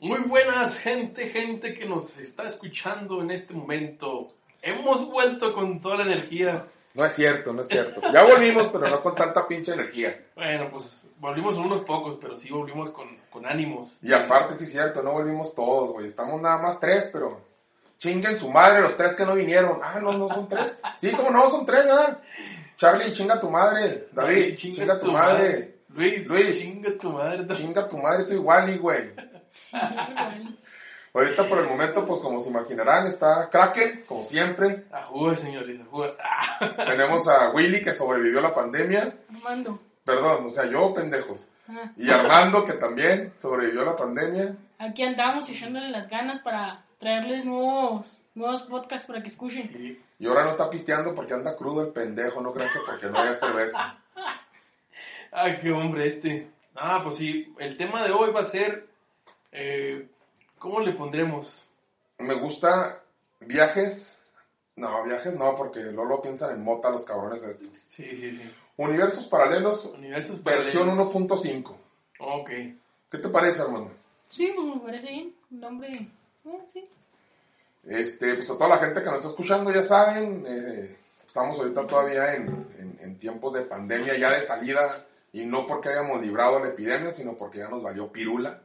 Muy buenas, gente, gente que nos está escuchando en este momento. Hemos vuelto con toda la energía. No es cierto, no es cierto. Ya volvimos, pero no con tanta pinche energía. Bueno, pues volvimos unos pocos, pero sí volvimos con, con ánimos. Y aparte, sí es cierto, no volvimos todos, güey. Estamos nada más tres, pero chinguen su madre los tres que no vinieron. Ah, no, no son tres. Sí, como no, son tres, ¿verdad? Charlie, chinga tu madre. David, chinga, tu madre. Luis, Luis. chinga tu madre. Chinga tu madre, tú igual, güey. Ahorita por el momento, pues como se imaginarán, está Kraken, como siempre. Ajude, señores, ajude. Ah. Tenemos a Willy que sobrevivió a la pandemia. Armando. Perdón, o sea, yo, pendejos. Ajá. Y Armando, que también sobrevivió a la pandemia. Aquí andamos echándole las ganas para traerles nuevos, nuevos podcasts para que escuchen. Sí. Y ahora no está pisteando porque anda crudo el pendejo, no creo que porque no haya cerveza. Ay, qué hombre este. Ah, pues sí, el tema de hoy va a ser, eh, ¿cómo le pondremos? Me gusta viajes. No, viajes no, porque luego piensan en mota los cabrones estos. Sí, sí, sí. Universos paralelos, Universos versión paralelos. 1.5. Ok. ¿Qué te parece, hermano? Sí, pues me parece bien. El nombre. eh, sí. Este, pues a toda la gente que nos está escuchando, ya saben, eh, estamos ahorita todavía en, en- en tiempos de pandemia, ya de salida, y no porque hayamos librado la epidemia, sino porque ya nos valió pirula.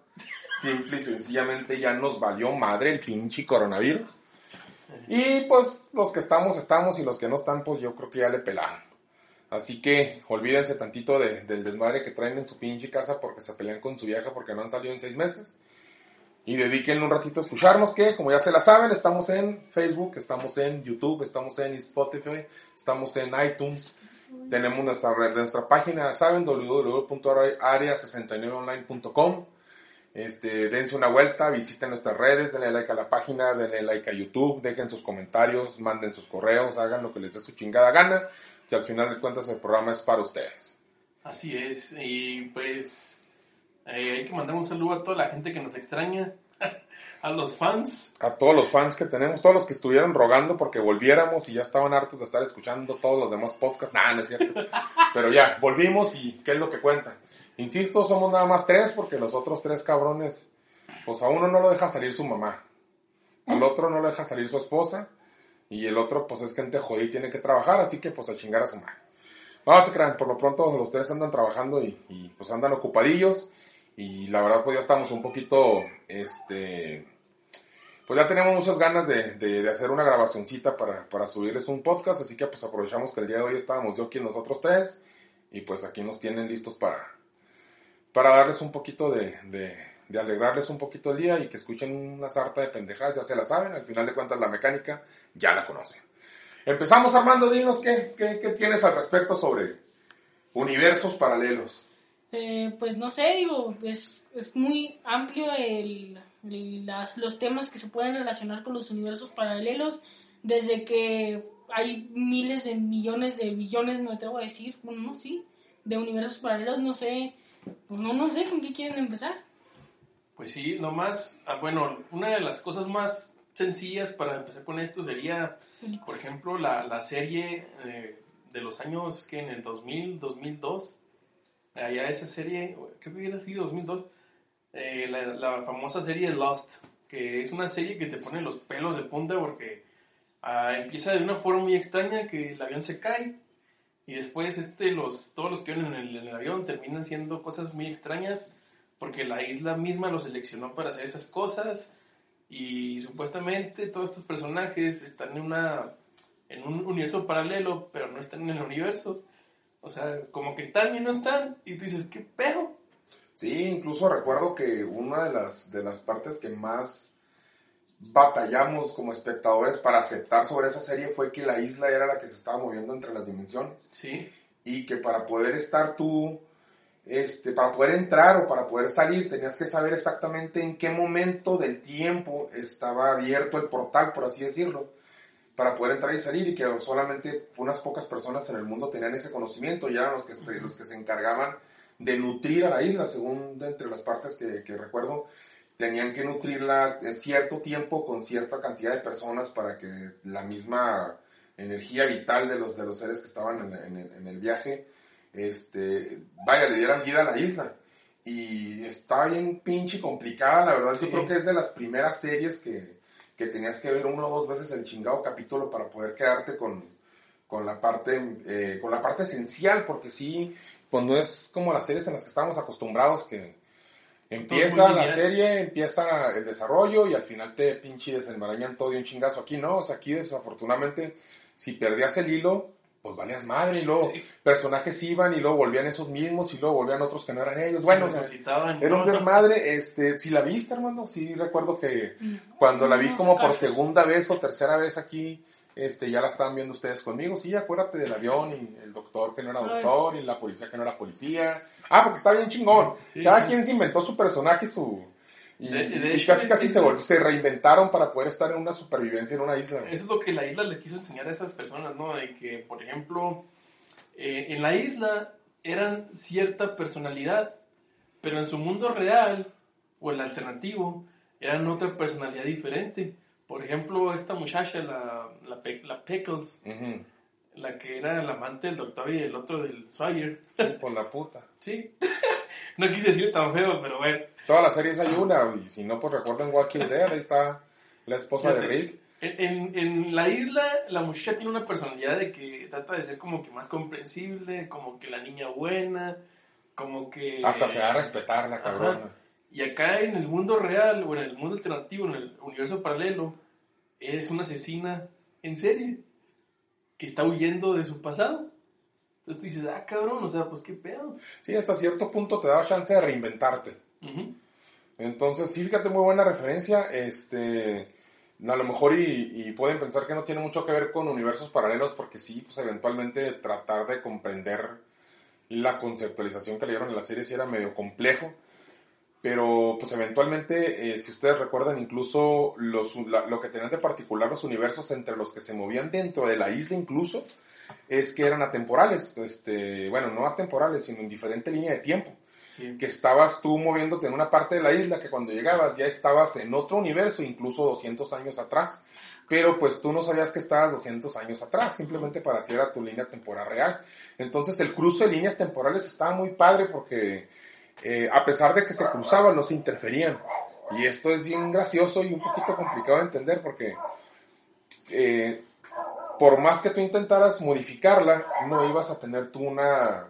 Simple y sencillamente ya nos valió madre el pinche coronavirus. Y pues los que estamos, estamos, y los que no están, pues yo creo que ya le pelaron. Así que olvídense tantito de- del desmadre que traen en su pinche casa porque se pelean con su vieja porque no han salido en seis meses. Y dedíquenle un ratito a escucharnos, que como ya se la saben, estamos en Facebook, estamos en YouTube, estamos en Spotify, estamos en iTunes. Tenemos nuestra nuestra página, saben, www.area69online.com. Este, dense una vuelta, visiten nuestras redes, denle like a la página, denle like a YouTube, dejen sus comentarios, manden sus correos, hagan lo que les dé su chingada gana, que al final de cuentas el programa es para ustedes. Así es. Y pues eh, hay que mandar un saludo a toda la gente que nos extraña, a los fans. a todos los fans que tenemos, todos los que estuvieron rogando porque volviéramos y ya estaban hartos de estar escuchando todos los demás podcasts. Nah, no es cierto. Pero ya, volvimos y ¿qué es lo que cuenta? Insisto, somos nada más tres porque los otros tres cabrones, pues a uno no lo deja salir su mamá, al otro no lo deja salir su esposa y el otro pues es gente jodida y tiene que trabajar, así que pues a chingar a su madre. Vamos a crean, por lo pronto los tres andan trabajando y, y, pues andan ocupadillos y la verdad pues ya estamos un poquito, este, pues ya tenemos muchas ganas de, de- de hacer una grabacioncita para, para subirles un podcast, así que pues aprovechamos que el día de hoy estábamos yo aquí nosotros tres y pues aquí nos tienen listos para, para darles un poquito de, de, alegrarles un poquito el día y que escuchen una sarta de pendejadas, ya se la saben, al final de cuentas la mecánica ya la conocen. Empezamos Armando, dinos qué, qué, qué tienes al respecto sobre universos paralelos. Eh, pues no sé, digo, es, es muy amplio el, las- los temas que se pueden relacionar con los universos paralelos, desde que hay miles de millones de billones, me atrevo a decir, bueno, no, sí, de universos paralelos, no sé, pues no, no sé con qué quieren empezar. Pues sí, nomás, ah, bueno, una de las cosas más sencillas para empezar con esto sería, por ejemplo, la, la serie eh, de los años que en el 2000, 2002, allá esa serie, creo que hubiera sido 2002, eh, la, la famosa serie Lost, que es una serie que te pone los pelos de punta porque ah, empieza de una forma muy extraña que el avión se cae y después este, los, todos los que el, en el avión terminan siendo cosas muy extrañas porque la isla misma los seleccionó para hacer esas cosas. Y supuestamente todos estos personajes están en una en un universo paralelo pero no están en el universo. O sea como que están y no están y tú dices qué pedo Sí, incluso recuerdo que una de las, de las partes que más batallamos como espectadores para aceptar sobre esa serie fue que la isla era la que se estaba moviendo entre las dimensiones. Sí. Y que para poder estar tú, este, para poder entrar o para poder salir tenías que saber exactamente en qué momento del tiempo estaba abierto el portal, por así decirlo, para poder entrar y salir. Y que solamente unas pocas personas en el mundo tenían ese conocimiento y eran los que, este, los que se encargaban de nutrir a la isla, según de entre las partes que, que recuerdo, tenían que nutrirla en cierto tiempo con cierta cantidad de personas para que la misma energía vital de los, de los seres que estaban en, en- en el viaje, este, vaya, le dieran vida a la isla. y está bien pinche complicada, la verdad Sí. yo creo que es de las primeras series que, que tenías que ver uno o dos veces el chingado capítulo para poder quedarte con, con la parte eh, con la parte esencial, porque sí, pues no es como las series en las que estamos acostumbrados que empieza la serie, empieza el desarrollo y al final te pinche desenmarañan todo de un chingazo. Aquí no, o sea, aquí desafortunadamente si perdías el hilo, pues valías madre y luego Sí. personajes iban y luego volvían esos mismos y luego volvían otros que no eran ellos. Bueno, era un desmadre, este, si la viste, hermano, sí recuerdo que cuando la vi como por segunda vez o tercera vez aquí, este, ya la estaban viendo ustedes conmigo, sí, acuérdate del avión y el doctor que no era Ay. doctor y la policía que no era policía. Ah, porque está bien chingón. Sí, Cada sí. quien se inventó su personaje, su... Y, De- de y hecho, casi casi se, vol- se reinventaron para poder estar en una supervivencia en una isla. Eso es lo que la isla le quiso enseñar a estas personas, ¿no? De que, por ejemplo, eh, en la isla eran cierta personalidad, pero en su mundo real o el alternativo eran otra personalidad diferente. Por ejemplo, esta muchacha, la, la, la Pickles, la que era el amante del doctor y el otro del Sawyer, Por la puta. ¿sí? no quise decir tan feo, pero bueno. Todas las series hay una, y si no, pues recuerden Walking Dead, ahí está la esposa de. Rick. En, en, en la isla, la muchacha tiene una personalidad de que trata de ser como que más comprensible, como que la niña buena, como que... Hasta se da a respetar la cabrona. Ajá. Y acá en el mundo real, o en el mundo alternativo, en el universo paralelo, es una asesina en serie que está huyendo de su pasado. Entonces tú dices, ah, cabrón, o sea, pues qué pedo. Sí, hasta cierto punto te daba chance de reinventarte. Ujú. Entonces, sí, fíjate, muy buena referencia. Este, a lo mejor y, y pueden pensar que no tiene mucho que ver con universos paralelos, porque sí, pues eventualmente tratar de comprender la conceptualización que le dieron en la serie sí era medio complejo. Pero, pues eventualmente, eh, si ustedes recuerdan, incluso los, la- lo que tenían de particular los universos entre los que se movían dentro de la isla, incluso, es que eran atemporales. Este, bueno, no atemporales, sino en diferente línea de tiempo Sí. que estabas tú moviéndote en una parte de la isla que cuando llegabas ya estabas en otro universo, incluso 200 años atrás. Pero pues tú no sabías que estabas 200 años atrás, simplemente para ti era tu línea temporal real. Entonces el cruce de líneas temporales estaba muy padre porque eh, a pesar de que se cruzaban, no se interferían. Y esto es bien gracioso y un poquito complicado de entender porque eh, por más que tú intentaras modificarla, no ibas a tener tú una,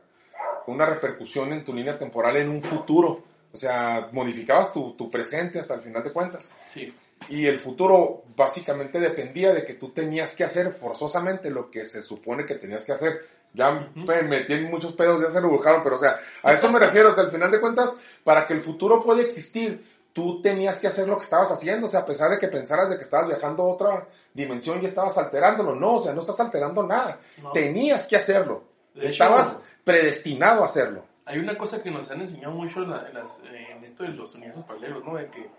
una repercusión en tu línea temporal en un futuro. O sea, modificabas tu, tu presente hasta el final de cuentas. Sí. Y el futuro básicamente dependía de que tú tenías que hacer forzosamente lo que se supone que tenías que hacer. Ya Ujú. me metí en muchos pedos, ya se rebujaron, pero o sea, a eso me refiero. O sea, al final de cuentas, para que el futuro pueda existir, tú tenías que hacer lo que estabas haciendo. O sea, a pesar de que pensaras de que estabas viajando a otra dimensión y estabas alterándolo. No, o sea, no estás alterando nada. No. Tenías que hacerlo. De hecho, Estabas predestinado a hacerlo. Hay una cosa que nos han enseñado mucho en, la- en las- en esto de los universos paralelos, ¿no? De que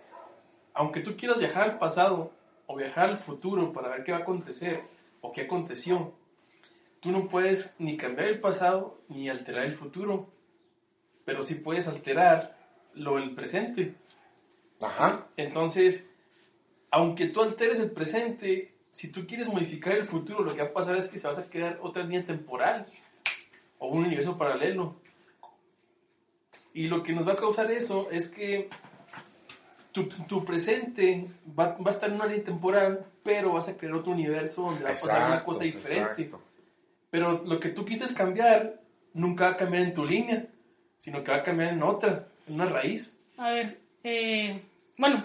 aunque tú quieras viajar al pasado o viajar al futuro para ver qué va a acontecer o qué aconteció, tú no puedes ni cambiar el pasado ni alterar el futuro, pero sí puedes alterar lo del presente. Ajá. Entonces, aunque tú alteres el presente, si tú quieres modificar el futuro, lo que va a pasar es que se vas a crear otra línea temporal o un universo paralelo. Y lo que nos va a causar eso es que tu, tu presente va, va a estar en una línea temporal, pero vas a crear otro universo donde va a pasar una cosa diferente. exacto. Pero lo que tú quisiste cambiar nunca va a cambiar en tu línea, sino que va a cambiar en otra, en una raíz. A ver, eh, bueno,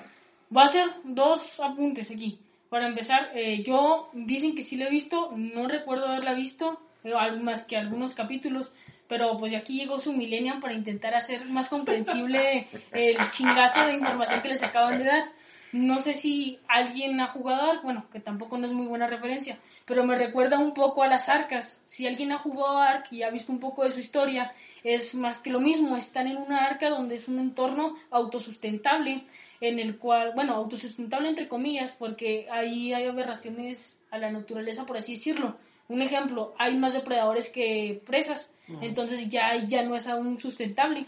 voy a hacer dos apuntes aquí. Para empezar, eh, yo dicen que sí la he visto, no recuerdo haberla visto, más que algunos capítulos, pero pues de aquí llegó su millennium para intentar hacer más comprensible el chingazo de información que les acaban de dar. No sé si alguien ha jugado Ark, bueno, que tampoco no es muy buena referencia, pero me recuerda un poco a las arcas. Si alguien ha jugado Ark y ha visto un poco de su historia, es más que lo mismo, están en una arca donde es un entorno autosustentable, en el cual, bueno, autosustentable entre comillas, porque ahí hay aberraciones a la naturaleza, por así decirlo. Un ejemplo, hay más depredadores que presas, entonces ya, ya no es aún sustentable.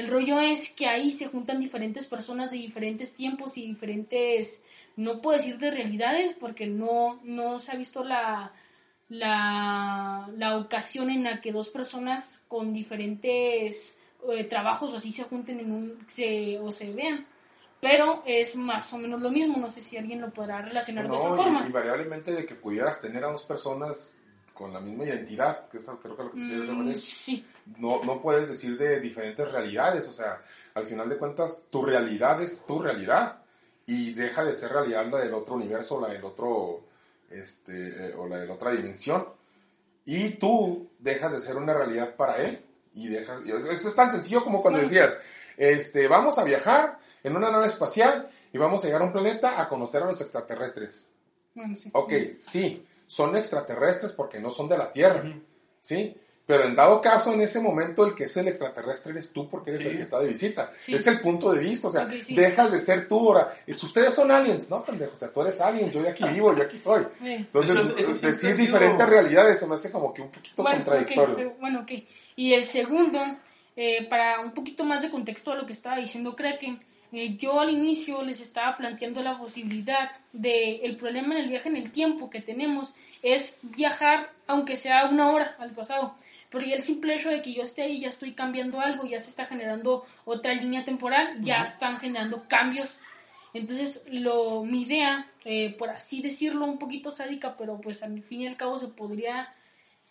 El rollo es que ahí se juntan diferentes personas de diferentes tiempos y diferentes, no puedo decir de realidades, porque no, no se ha visto la, la, la ocasión en la que dos personas con diferentes eh, trabajos así se junten en un, se, o se vean. Pero es más o menos lo mismo, no sé si alguien lo podrá relacionar de esa No, forma. y- invariablemente de que pudieras tener a dos personas con la misma identidad, que es creo que lo que te quieres Mm, referir. sí, no, no puedes decir de diferentes realidades, o sea, al final de cuentas, tu realidad es tu realidad y deja de ser realidad la del otro universo, la del otro, este, eh, o la de la otra dimensión. Y tú dejas de ser una realidad para él y dejas, eso es tan sencillo como cuando decías, este, vamos a viajar en una nave espacial y vamos a llegar a un planeta a conocer a los extraterrestres. bueno, sí. Ok, sí, son extraterrestres porque no son de la Tierra. ¿sí? Pero en dado caso, en ese momento, el que es el extraterrestre eres tú porque eres Sí. el que está de visita. Sí. Es el punto de vista, o sea, sí. dejas de ser tú ahora. Si ustedes son aliens, no, pendejo, o sea, tú eres alien, yo de aquí vivo, yo aquí soy. Entonces, Eso- eso decir diferentes realidades se me hace como que un poquito Bueno, contradictorio. pero- bueno, ok. Y el segundo, eh, para un poquito más de contexto a lo que estaba diciendo Kraken, eh, yo al inicio les estaba planteando la posibilidad de el problema en el viaje en el tiempo que tenemos es viajar aunque sea una hora al pasado. Pero ya el simple hecho de que yo esté ahí ya estoy cambiando algo, ya se está generando otra línea temporal, ya están generando cambios entonces, lo, mi idea, eh, por así decirlo, un poquito sádica, pero pues al fin y al cabo se podría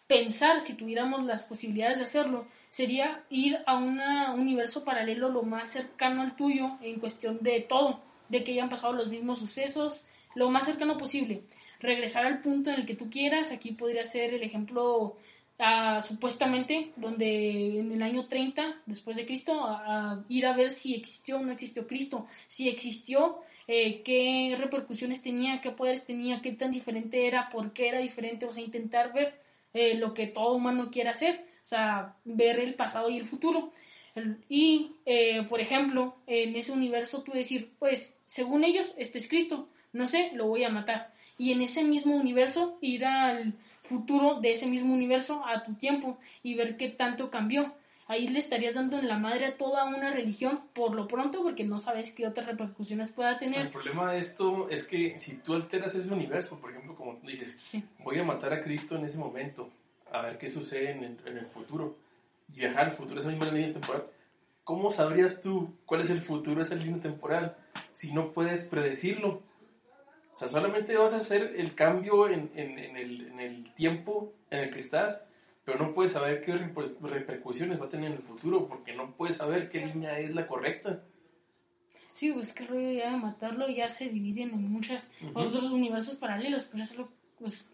pensar, si tuviéramos las posibilidades de hacerlo, sería ir a un universo paralelo lo más cercano al tuyo en cuestión de todo, de que hayan pasado los mismos sucesos, lo más cercano posible. Regresar al punto en el que tú quieras, aquí podría ser el ejemplo ah, supuestamente, donde en el año 30 después de Cristo, ir a ver si existió o no existió Cristo, si existió, eh, qué repercusiones tenía, qué poderes tenía, qué tan diferente era, por qué era diferente, o sea, intentar ver eh, lo que todo humano quiere hacer, sea, ver el pasado y el futuro. El- Y, eh, por ejemplo, en ese universo tú decir, pues, según ellos está escrito, no sé, lo voy a matar. Y en ese mismo universo ir al futuro de ese mismo universo a tu tiempo y ver qué tanto cambió. Ahí le estarías dando en la madre a toda una religión por lo pronto porque no sabes qué otras repercusiones pueda El tener. problema de esto es que si tú alteras ese universo, por ejemplo, como dices, Sí, voy a matar a Cristo en ese momento, a ver qué sucede en el, en el futuro, y viajar al futuro, esa misma línea temporal, ¿cómo sabrías tú cuál es el futuro de esa línea temporal si no puedes predecirlo? O sea, solamente vas a hacer el cambio en, en- en el, el tiempo en el que estás, pero no puedes saber qué reper- repercusiones va a tener en el futuro, porque no puedes saber qué línea es la correcta. sí, pues que rollo ya de matarlo ya se dividen en muchos Ujú. otros universos paralelos, pero eso lo, pues,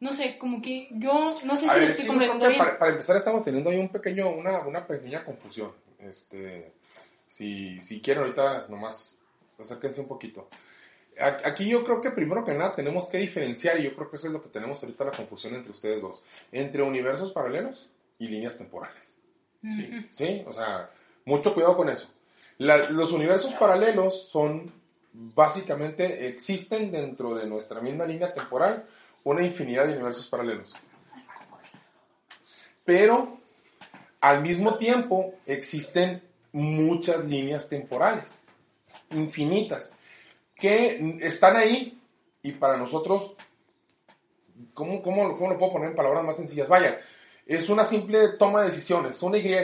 no sé, como que yo no sé A si ver, lo es estoy yo bien. para, para empezar estamos teniendo ahí un pequeño, una, una pequeña confusión. Este, si, si quieren ahorita nomás acérquense un poquito. Aquí yo creo que primero que nada tenemos que diferenciar, y yo creo que eso es lo que tenemos ahorita la confusión entre ustedes dos, entre universos paralelos y líneas temporales. Sí. ¿Sí? O sea, mucho cuidado con eso. La- los universos paralelos son, básicamente, existen dentro de nuestra misma línea temporal una infinidad de universos paralelos. Pero, al mismo tiempo, existen muchas líneas temporales, infinitas, que están ahí y para nosotros, ¿cómo, cómo, cómo lo puedo poner en palabras más sencillas? Vaya, es una simple toma de decisiones, una Y.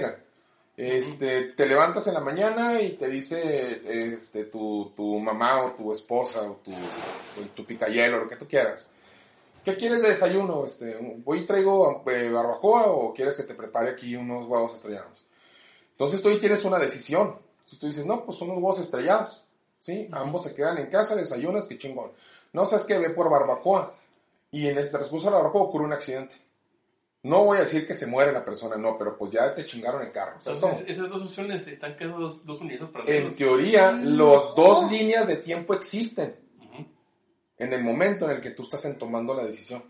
Este, te levantas en la mañana y te dice este, tu, tu mamá o tu esposa o tu, o tu picayelo, lo que tú quieras. ¿Qué quieres de desayuno? Este, ¿Voy y traigo eh, barbacoa o quieres que te prepare aquí unos huevos estrellados? Entonces tú ahí tienes una decisión. Si tú dices, no, pues son unos huevos estrellados. ¿Sí? Ambos se quedan en casa, desayunas, qué chingón. No, sabes que ve por barbacoa. Y en este transcurso de la barbacoa ocurre un accidente. No voy a decir que se muere la persona, no, pero pues ya te chingaron el carro. Entonces, esas dos opciones están quedando dos, dos universos En teoría, los dos no. líneas de tiempo existen. En el momento en el que tú estás en tomando la decisión.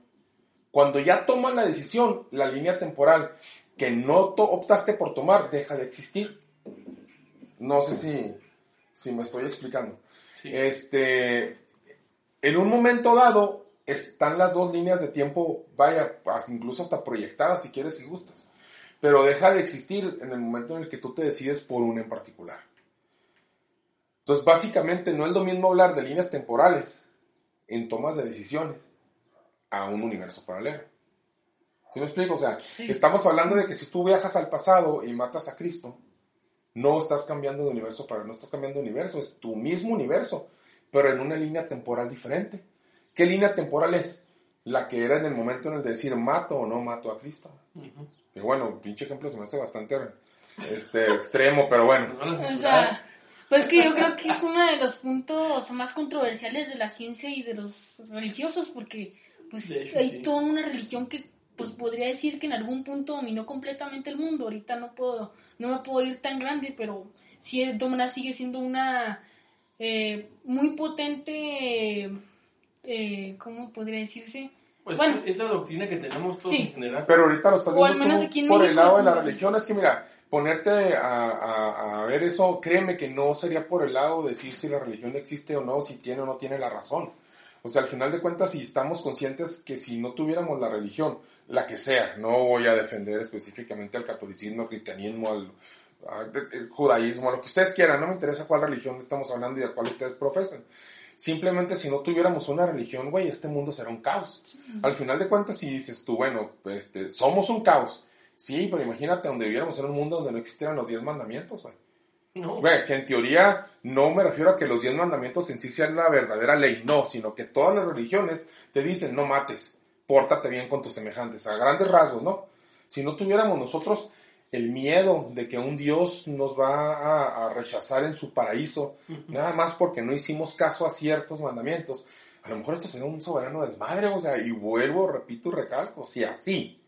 Cuando ya tomas la decisión, la línea temporal que no to- optaste por tomar deja de existir. No sé si, si me estoy explicando. Sí. Este, en un momento dado están las dos líneas de tiempo, vaya, incluso hasta proyectadas si quieres y gustas. Pero deja de existir en el momento en el que tú te decides por una en particular. Entonces, básicamente no es lo mismo hablar de líneas temporales en tomas de decisiones a un universo paralelo. ¿Sí me explico? O sea, Sí. estamos hablando de que si tú viajas al pasado y matas a Cristo, no estás cambiando de universo para no estás cambiando de universo, es tu mismo universo, pero en una línea temporal diferente. ¿Qué línea temporal es? La que era en el momento en el de decir mato o no mato a Cristo. Que bueno, pinche ejemplo se me hace bastante este, extremo, pero bueno. O sea, pues que yo creo que es uno de los puntos más controversiales de la ciencia y de los religiosos, porque pues hay toda una religión que pues podría decir que en algún punto dominó completamente el mundo. Ahorita no puedo, no me puedo ir tan grande, pero sí, Domina sigue siendo una eh, muy potente, eh, ¿cómo podría decirse? Pues bueno, es la doctrina que tenemos todos en general. Pero ahorita lo estás viendo por el lado de la religión. Es que mira, ponerte a, a, ver eso, créeme que no sería por el lado de decir si la religión existe o no, si tiene o no tiene la razón. O sea, al final de cuentas, si estamos conscientes que si no tuviéramos la religión, la que sea, no voy a defender específicamente al catolicismo, al cristianismo, al, judaísmo, a lo que ustedes quieran, no me interesa cuál religión estamos hablando y a cuál ustedes profesan. Simplemente si no tuviéramos una religión, güey, este mundo será un caos. Al final de cuentas, si dices tú, bueno, este, somos un caos. Sí, pero imagínate donde viviéramos en un mundo donde no existieran los diez mandamientos, güey. No. Güey, que en teoría no me refiero a que los diez mandamientos en sí sean la verdadera ley, no, sino que todas las religiones te dicen no mates, pórtate bien con tus semejantes, a grandes rasgos, ¿no? Si no tuviéramos nosotros el miedo de que un Dios nos va a, rechazar en su paraíso, nada más porque no hicimos caso a ciertos mandamientos, a lo mejor esto sería un soberano desmadre, o sea, y vuelvo, repito y recalco, si así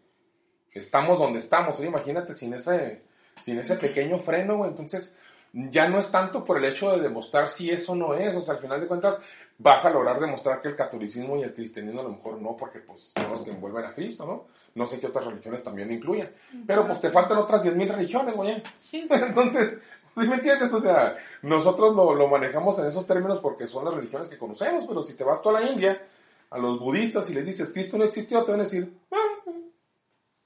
estamos donde estamos, imagínate sin ese, sin ese pequeño freno, güey, entonces ya no es tanto por el hecho de demostrar si eso no es, o sea, al final de cuentas vas a lograr demostrar que el catolicismo y el cristianismo a lo mejor no, porque pues son los que envuelven a Cristo, ¿no? No sé qué otras religiones también incluyen, pero pues te faltan otras 10.000 religiones, güey. Sí. Entonces, ¿sí me entiendes? O sea, nosotros lo, lo manejamos en esos términos porque son las religiones que conocemos, pero si te vas tú a la India, a los budistas y les dices Cristo no existió, te van a decir, ah,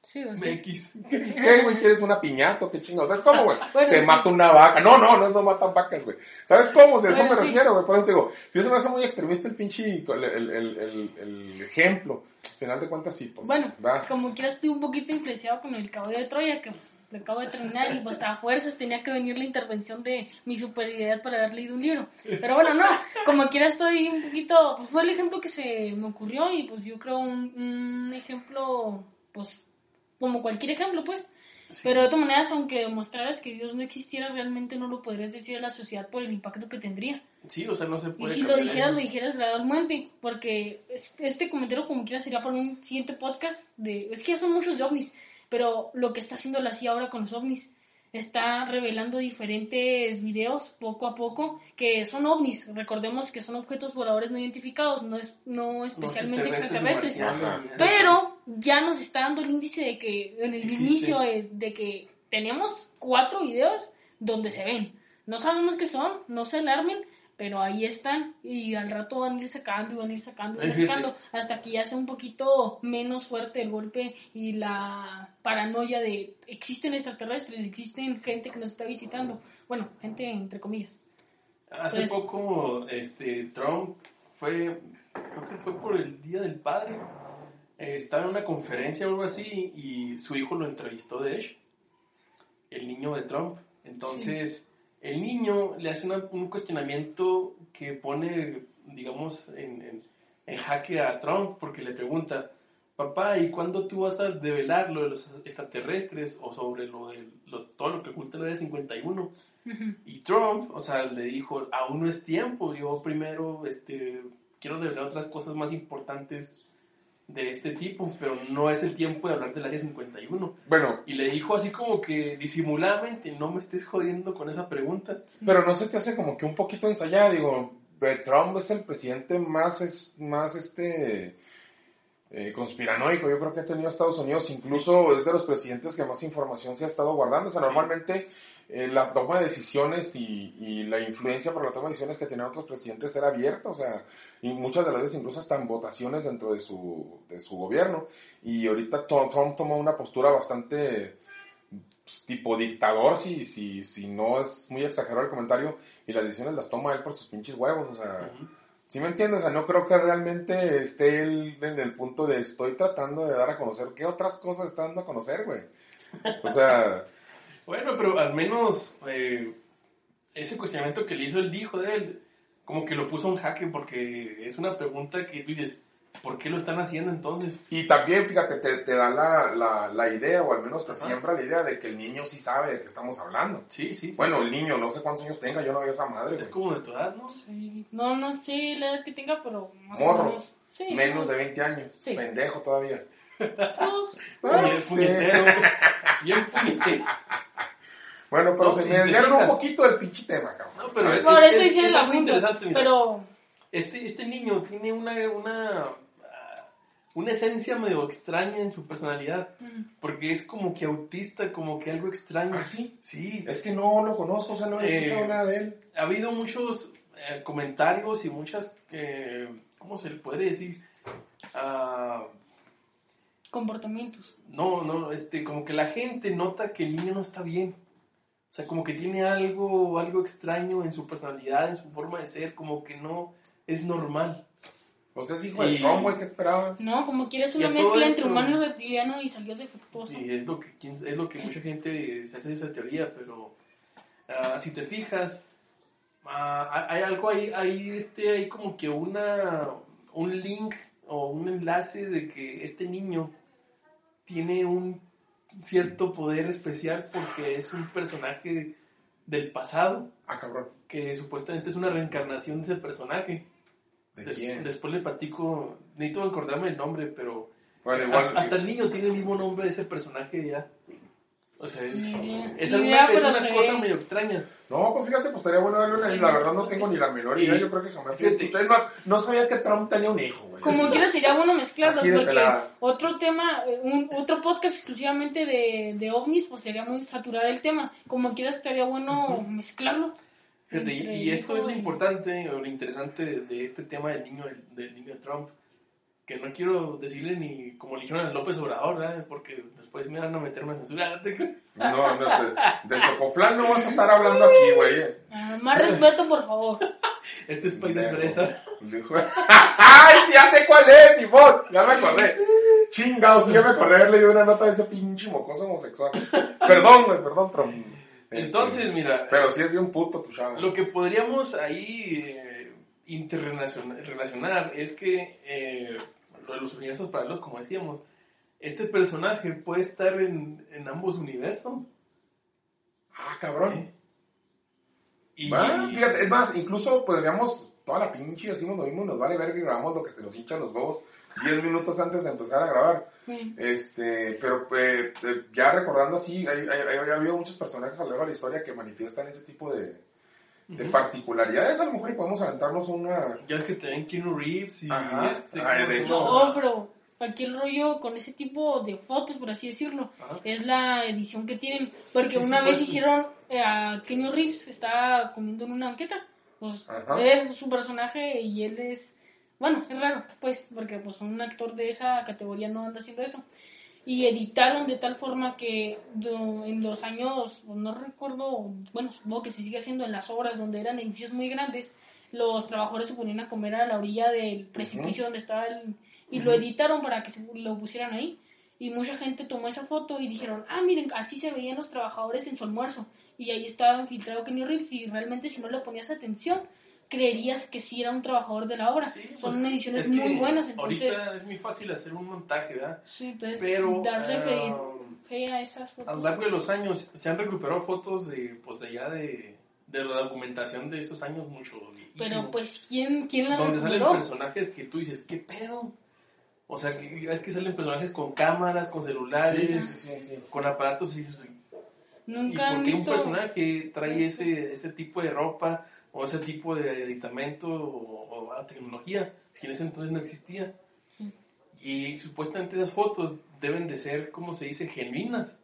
Sí, o sea. X. ¿Qué, güey? ¿Quieres una piñata o qué chingados? ¿Sabes cómo, güey? te mato una vaca. No, no, no, no matan vacas, güey. ¿Sabes cómo? De eso me refiero, güey. Por eso te digo, si eso me hace muy extremista el pinche, el, el, el, el, ejemplo. Al final de cuentas, sí, pues. Bueno, como quieras, estoy un poquito influenciado con el caballo de Troya, que pues, lo acabo de terminar y pues a fuerzas tenía que venir la intervención de mi superioridad para haber leído un libro. Pero bueno, no, como quiera estoy un poquito, pues fue el ejemplo que se me ocurrió y pues yo creo un, un ejemplo, pues como cualquier ejemplo, pues. Pero de todas maneras, aunque demostraras que Dios no existiera, realmente no lo podrías decir a la sociedad por el impacto que tendría. Sí, o sea, no se puede. Y si lo dijeras, lo dijeras gradualmente, porque este comentario, como quiera, sería para un siguiente podcast. de Es que ya son muchos de ovnis, pero lo que está haciendo la CIA ahora con los ovnis está revelando diferentes videos poco a poco que son ovnis. Recordemos que son objetos voladores no identificados, no es no especialmente extraterrestres, pero ya nos está dando el índice de que en el inicio de, que tenemos cuatro videos donde se ven. No sabemos qué son, no se alarmen, pero ahí están y al rato van a ir sacando y van a ir sacando y van a ir sacando hasta que ya sea un poquito menos fuerte el golpe y la paranoia de existen extraterrestres, existen gente que nos está visitando, bueno, gente entre comillas. Hace pues poco este Trump fue creo que fue por el Día del Padre. Eh, estaba en una conferencia o algo así y su hijo lo entrevistó de hecho, el niño de Trump. Entonces, el niño le hace un cuestionamiento que pone, digamos, en, jaque a Trump porque le pregunta, papá, ¿y cuándo tú vas a develar lo de los extraterrestres o sobre lo de todo lo que oculta la Área 51? Y Trump, o sea, le dijo, aún no es tiempo, yo primero este, quiero develar otras cosas más importantes de este tipo, pero no es el tiempo de hablar del área 51. Bueno. Y le dijo así como que disimuladamente, no me estés jodiendo con esa pregunta. Pero no se te hace como que un poquito ensayada, digo, Trump es el presidente más, es, más este, eh, conspiranoico, yo creo que ha tenido Estados Unidos, incluso es de los presidentes que más información se ha estado guardando, o sea, normalmente eh, la toma de decisiones y, y, la influencia por la toma de decisiones que tenían otros presidentes era abierta, o sea, y muchas de las veces incluso están votaciones dentro de su, de su gobierno, y ahorita Trump tomó una postura bastante pues, tipo dictador, si, si, si no es muy exagerado el comentario, y las decisiones las toma él por sus pinches huevos, o sea... ¿Sí me entiendes? O sea, no creo que realmente esté él en el punto de estoy tratando de dar a conocer qué otras cosas está dando a conocer, güey. O sea, Bueno, pero al menos eh, ese cuestionamiento que le hizo el hijo de él, como que lo puso en jaque porque es una pregunta que tú dices, ¿por qué lo están haciendo entonces? Y también, fíjate, te, te da la, la, la idea, o al menos te siembra la idea de que el niño sí sabe de qué estamos hablando. Sí, sí. Bueno, el niño, no sé cuántos años tenga, yo no veo esa madre. Es güey. como de tu edad, ¿no? Sí. No, no sé la edad que tenga, pero más o Morro. menos. Sí, Menos pues, de 20 años. Sí. Pendejo todavía. pues, Ah, Bien sí. puñetero. Bien puñetero. Bueno, pero No, se me desviaron un poquito del pinche tema, cabrón. No, pero por eso es la interesante, mira. Pero, Este, este niño tiene una, una, una esencia medio extraña en su personalidad. mm, Porque es como que autista, como que algo extraño. ¿Ah, sí? Sí. Es que no lo conozco, o sea, no he Eh, escuchado nada de él. Ha habido muchos eh, comentarios y muchas, eh, ¿cómo se le puede decir? Ah, comportamientos. no, no, este, como que la gente nota que el niño no está bien. O sea, como que tiene algo, algo extraño en su personalidad, en su forma de ser, como que no es normal. Pues es hijo de Y- Trump, güey, ¿qué esperabas? No, como quieres una mezcla esto- entre humano y reptiliano y salió defectuoso. Sí, es lo que, es lo que mucha gente se hace de esa teoría, pero ah, si te fijas, ah, hay algo ahí, hay, este, hay como que una, un link o un enlace de que este niño tiene un cierto poder especial porque es un personaje del pasado Ah, cabrón. que supuestamente es una reencarnación de ese personaje. ¿De quién? Después le platico, necesito acordarme el nombre, pero Bueno, igual. hasta, hasta el niño tiene el mismo nombre de ese personaje ya. O sea, es, idea. es idea, es una cosa medio extraña. No, pues fíjate, pues estaría bueno darle una. Sí, la verdad no tengo ni la menor idea. Yo creo que jamás escuchado. Es más, no sabía que Trump tenía un hijo, güey. Como quiera sería bueno mezclarlos porque pelada. otro tema, un, otro podcast exclusivamente de, de ovnis, pues sería muy saturar el tema. Como quiera estaría bueno mezclarlo. Fíjate, y, esto es lo importante o lo interesante de, de este tema del niño, del, del niño de Trump. Que no quiero decirle ni como le dijeron a López Obrador, ¿verdad? Porque después me van a meter una censura. ¿no te? No, no, de, de Chocoflan no vas a estar hablando aquí, güey. eh. Ah, más respeto, por favor. Este es país de fresa. ¡Ay, sí, ya sé cuál es, Simón! Ya me acordé. Chingados, sí, ya me acordé de haber leído una nota de ese pinche mocoso homosexual. Perdón, güey, perdón, Trump. Este, Entonces, mira, Pero sí es bien puto tu chavo. Lo que podríamos ahí eh, interrelacionar relacionar es que eh, de los universos paralelos, como decíamos, este personaje puede estar en, en ambos universos. Ah, cabrón. Y, fíjate, es más, incluso podríamos, toda la pinche, decimos lo mismo, nos vale ver que grabamos lo que se nos hinchan los huevos 10 minutos antes de empezar a grabar. Sí. Este, pero eh, eh, ya recordando así, hay, hay, hay- ha habido muchos personajes a lo largo de la historia que manifiestan ese tipo de, de particularidades. A lo mejor y podemos aventarnos una... Ya es que te ven Keanu Reeves y Ajá. este. Ay, ¿cómo de hecho-? No, pero aquí el rollo con ese tipo de fotos, por así decirlo, Ajá. es la edición que tienen. Porque Sí, sí, una vez pues, hicieron eh, a Kenny Reeves, que está comiendo en una banqueta. Pues Ajá. es su personaje y él es. Bueno, es raro, pues, porque pues un actor de esa categoría no anda haciendo eso. Y editaron de tal forma que en los años, no recuerdo, bueno, supongo que se sigue haciendo en las obras donde eran edificios muy grandes, los trabajadores se ponían a comer a la orilla del precipicio donde estaba el... Y lo editaron para que se, lo pusieran ahí. Y mucha gente tomó esa foto y dijeron, ah, miren, así se veían los trabajadores en su almuerzo. Y ahí estaba infiltrado Kenny Reeves y realmente si no le ponías atención, creerías que sí era un trabajador de la obra. Sí, Son pues, ediciones es que muy buenas, entonces... Ahorita es muy fácil hacer un montaje, ¿verdad? Sí, entonces Pero. darle fe, ah, fe a esas A fotos. lo largo de los años se han recuperado fotos de, pues, de allá de, de la documentación de esos años mucho Pero pues, ¿quién, quién la donde salen personajes que tú dices, ¿qué pedo? O sea, que, es que salen personajes con cámaras, con celulares, Sí, sí, con aparatos y ¿y Nunca han por qué un personaje trae ese, ese tipo de ropa o ese tipo de aditamento o, o tecnología? Si en ese entonces no existía. Sí. Y supuestamente esas fotos deben de ser, como se dice, genuinas.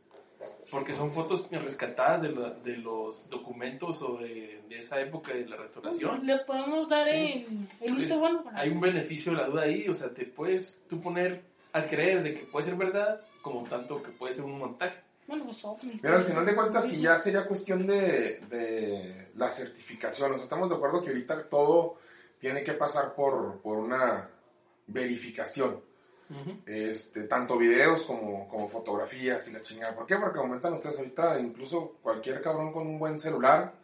Porque son fotos rescatadas de, la- de los documentos o de, de esa época de la restauración. Le podemos dar Sí. el, el visto bueno para... Hay un beneficio de la duda ahí, o sea, te puedes tú poner a creer de que puede ser verdad, como tanto que puede ser un montaje. Bueno, pues ovnis. Mira, al todo final eso. de cuentas, si ya sería cuestión de, de la certificación. O sea, estamos de acuerdo que ahorita todo tiene que pasar por, por una verificación. este, tanto videos como, como fotografías y la chingada. ¿Por qué? Porque aumentan ustedes ahorita, incluso cualquier cabrón con un buen celular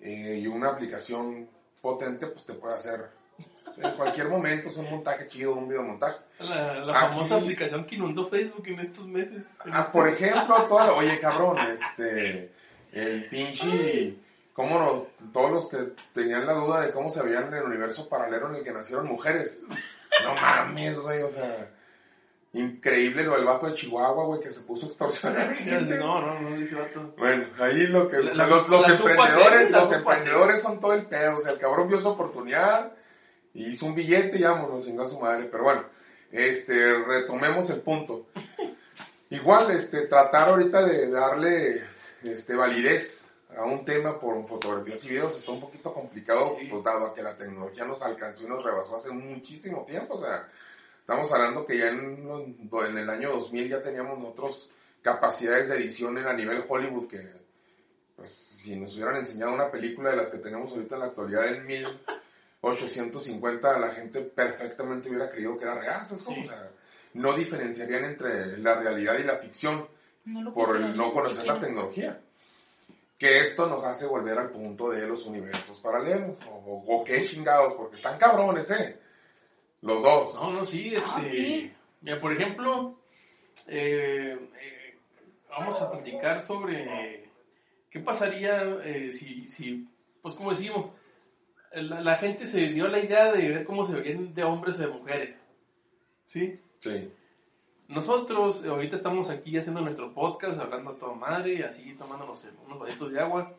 eh, y una aplicación potente, pues te puede hacer en cualquier momento es un montaje chido, un videomontaje. La, la famosa aplicación que inundó Facebook en estos meses. Ah, por ejemplo, toda oye cabrón, este, el pinche, cómo no, todos los que tenían la duda de cómo se veían en el universo paralelo en el que nacieron mujeres. No mames, güey, o sea, increíble lo del vato de Chihuahua, güey, que se puso a extorsionar gente. No, no, no dice vato. Bueno, ahí lo que, los, los emprendedores, los emprendedores son todo el pedo, o sea, el cabrón vio su oportunidad y hizo un billete y vámonos, chingó a su madre. Pero bueno, este, retomemos el punto. Igual, este, tratar ahorita de darle este, validez a un tema por fotografías y videos está un poquito complicado, pues dado a que la tecnología nos alcanzó y nos rebasó hace muchísimo tiempo. O sea, estamos hablando que ya en, en el año 2000 ya teníamos nosotros capacidades de edición en a nivel Hollywood que, pues, si nos hubieran enseñado una película de las que tenemos ahorita en la actualidad en mil 850 la gente perfectamente hubiera creído que era real, ¿sabes cómo? O sea, no diferenciarían entre la realidad y la ficción por el no conocer la tecnología. Que esto nos hace volver al punto de los universos paralelos, o, o, qué chingados, porque están cabrones, ¿eh? Los dos. No, no, sí, este... Mira, por ejemplo, eh, eh, vamos a platicar sobre qué pasaría eh, si, si, pues como decimos, la, gente se dio la idea de ver cómo se veían de hombres o de mujeres. ¿Sí? Sí. Nosotros ahorita estamos aquí haciendo nuestro podcast, hablando a toda madre, y así tomándonos unos vasitos de agua.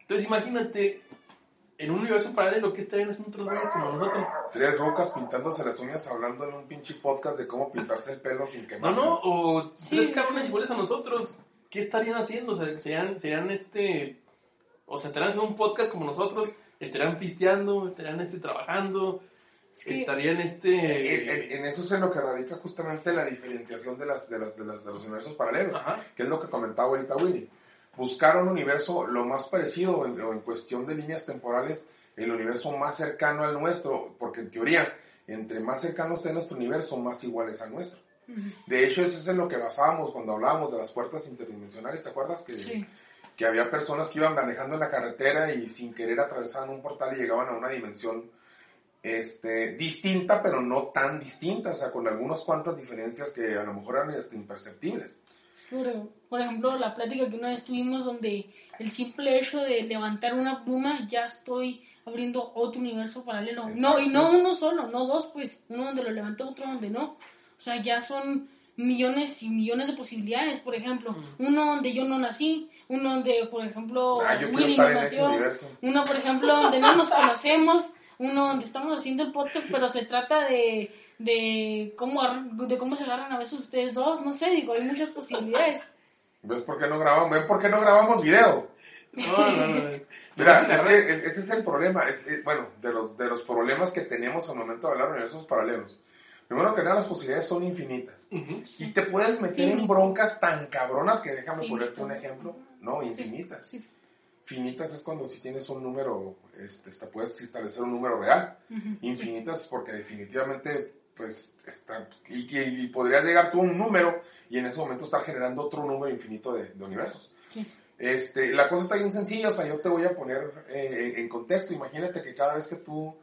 Entonces imagínate, en un universo paralelo, ¿qué estarían haciendo otros güeyes como nosotros? Tres rocas pintándose las uñas hablando en un pinche podcast de cómo pintarse el pelo sin quemarse. No, no, o tres cabrones iguales a nosotros. ¿Qué estarían haciendo? O sea, serían, serían este... O sea, estarían haciendo un podcast como nosotros estarán pisteando, estarán este, trabajando, estarían este... En, eso es en lo que radica justamente la diferenciación de, las, de, las, de, las, de los universos paralelos, que es lo que comentaba ahorita Willy. Buscar un universo lo más parecido en, en cuestión de líneas temporales, el universo más cercano al nuestro, porque en teoría, entre más cercano esté nuestro universo, más igual es al nuestro. De hecho, eso es en lo que basábamos cuando hablábamos de las puertas interdimensionales, ¿te acuerdas? Que sí que había personas que iban manejando en la carretera y sin querer atravesaban un portal y llegaban a una dimensión este, distinta, pero no tan distinta, o sea, con algunas cuantas diferencias que a lo mejor eran hasta imperceptibles. Por ejemplo, la plática que una vez tuvimos donde el simple hecho de levantar una pluma ya estoy abriendo otro universo paralelo. No, y no uno solo, no dos, pues, uno donde lo levanté, otro donde no. O sea, ya son millones y millones de posibilidades, por ejemplo, uno donde yo no nací, uno donde, por ejemplo, ah, Willy uno, por ejemplo, donde no nos conocemos, uno donde estamos haciendo el podcast, pero se trata de, de, cómo, de cómo se agarran a veces ustedes dos, no sé, digo, hay muchas posibilidades. ¿Ves por qué no grabamos? ¿Ven por qué no grabamos video? No, no, no. Mira, es que ese es el problema, es, bueno, de los, de los problemas que tenemos al momento de hablar de universos paralelos Primero que nada, las posibilidades son infinitas. Y te puedes meter en broncas tan cabronas que déjame ponerte un ejemplo. No, infinitas. Finitas es cuando si tienes un número, este, puedes establecer un número real. Infinitas porque definitivamente, pues, está, y, podrías llegar tú a un número y en ese momento estar generando otro número infinito de, universos. Este, la cosa está bien sencilla, o sea, yo te voy a poner eh, en contexto. Imagínate que cada vez que tú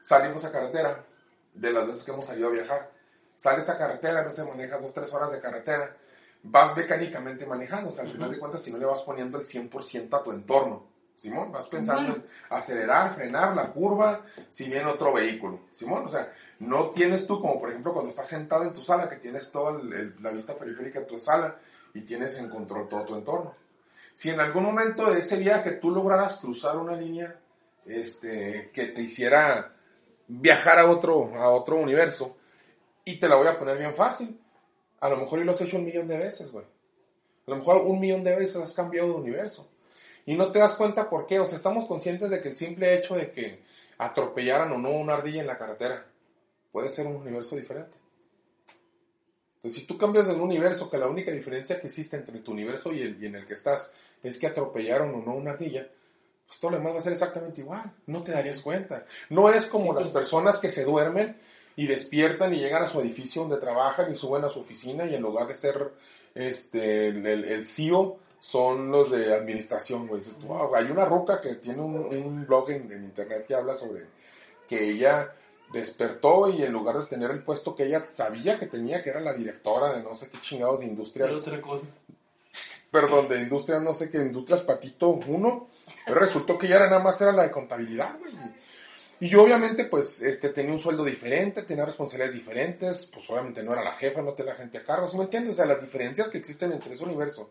salimos a carretera, de las veces que hemos salido a viajar. Sales a carretera, no sé, manejas dos, tres horas de carretera, vas mecánicamente manejando, o sea, al final de cuentas, si no le vas poniendo el 100% a tu entorno, Simón, vas pensando en acelerar, frenar la curva, si viene otro vehículo, Simón, o sea, no tienes tú, como por ejemplo cuando estás sentado en tu sala, que tienes toda la vista periférica de tu sala y tienes en control todo tu entorno. Si en algún momento de ese viaje tú lograras cruzar una línea este, que te hiciera viajar a otro, a otro universo. Y te la voy a poner bien fácil. A lo mejor y lo has hecho un millón de veces, güey. A lo mejor un millón de veces has cambiado de universo. Y no te das cuenta por qué. O sea, estamos conscientes de que el simple hecho de que atropellaran o no una ardilla en la carretera puede ser un universo diferente. Entonces, si tú cambias de un universo, que la única diferencia que existe entre tu universo y, el, y en el que estás es que atropellaron o no una ardilla, todo lo demás va a ser exactamente igual. No te darías cuenta. No es como las personas que se duermen y despiertan y llegan a su edificio donde trabajan y suben a su oficina y en lugar de ser este el, el CEO son los de administración, güey. Dices tú, wow, hay una roca que tiene un, un blog en, en, internet que habla sobre que ella despertó y en lugar de tener el puesto que ella sabía que tenía, que era la directora de no sé qué chingados de industrias. otra cosa. Perdón, de industrias, no sé qué, industrias Patito 1. Resultó que ella era nada más era la de contabilidad, güey. Y yo obviamente pues este tenía un sueldo diferente, tenía responsabilidades diferentes, pues obviamente no era la jefa, no tenía la gente a cargo, ¿sí me entiendes? O sea, las diferencias que existen entre ese universo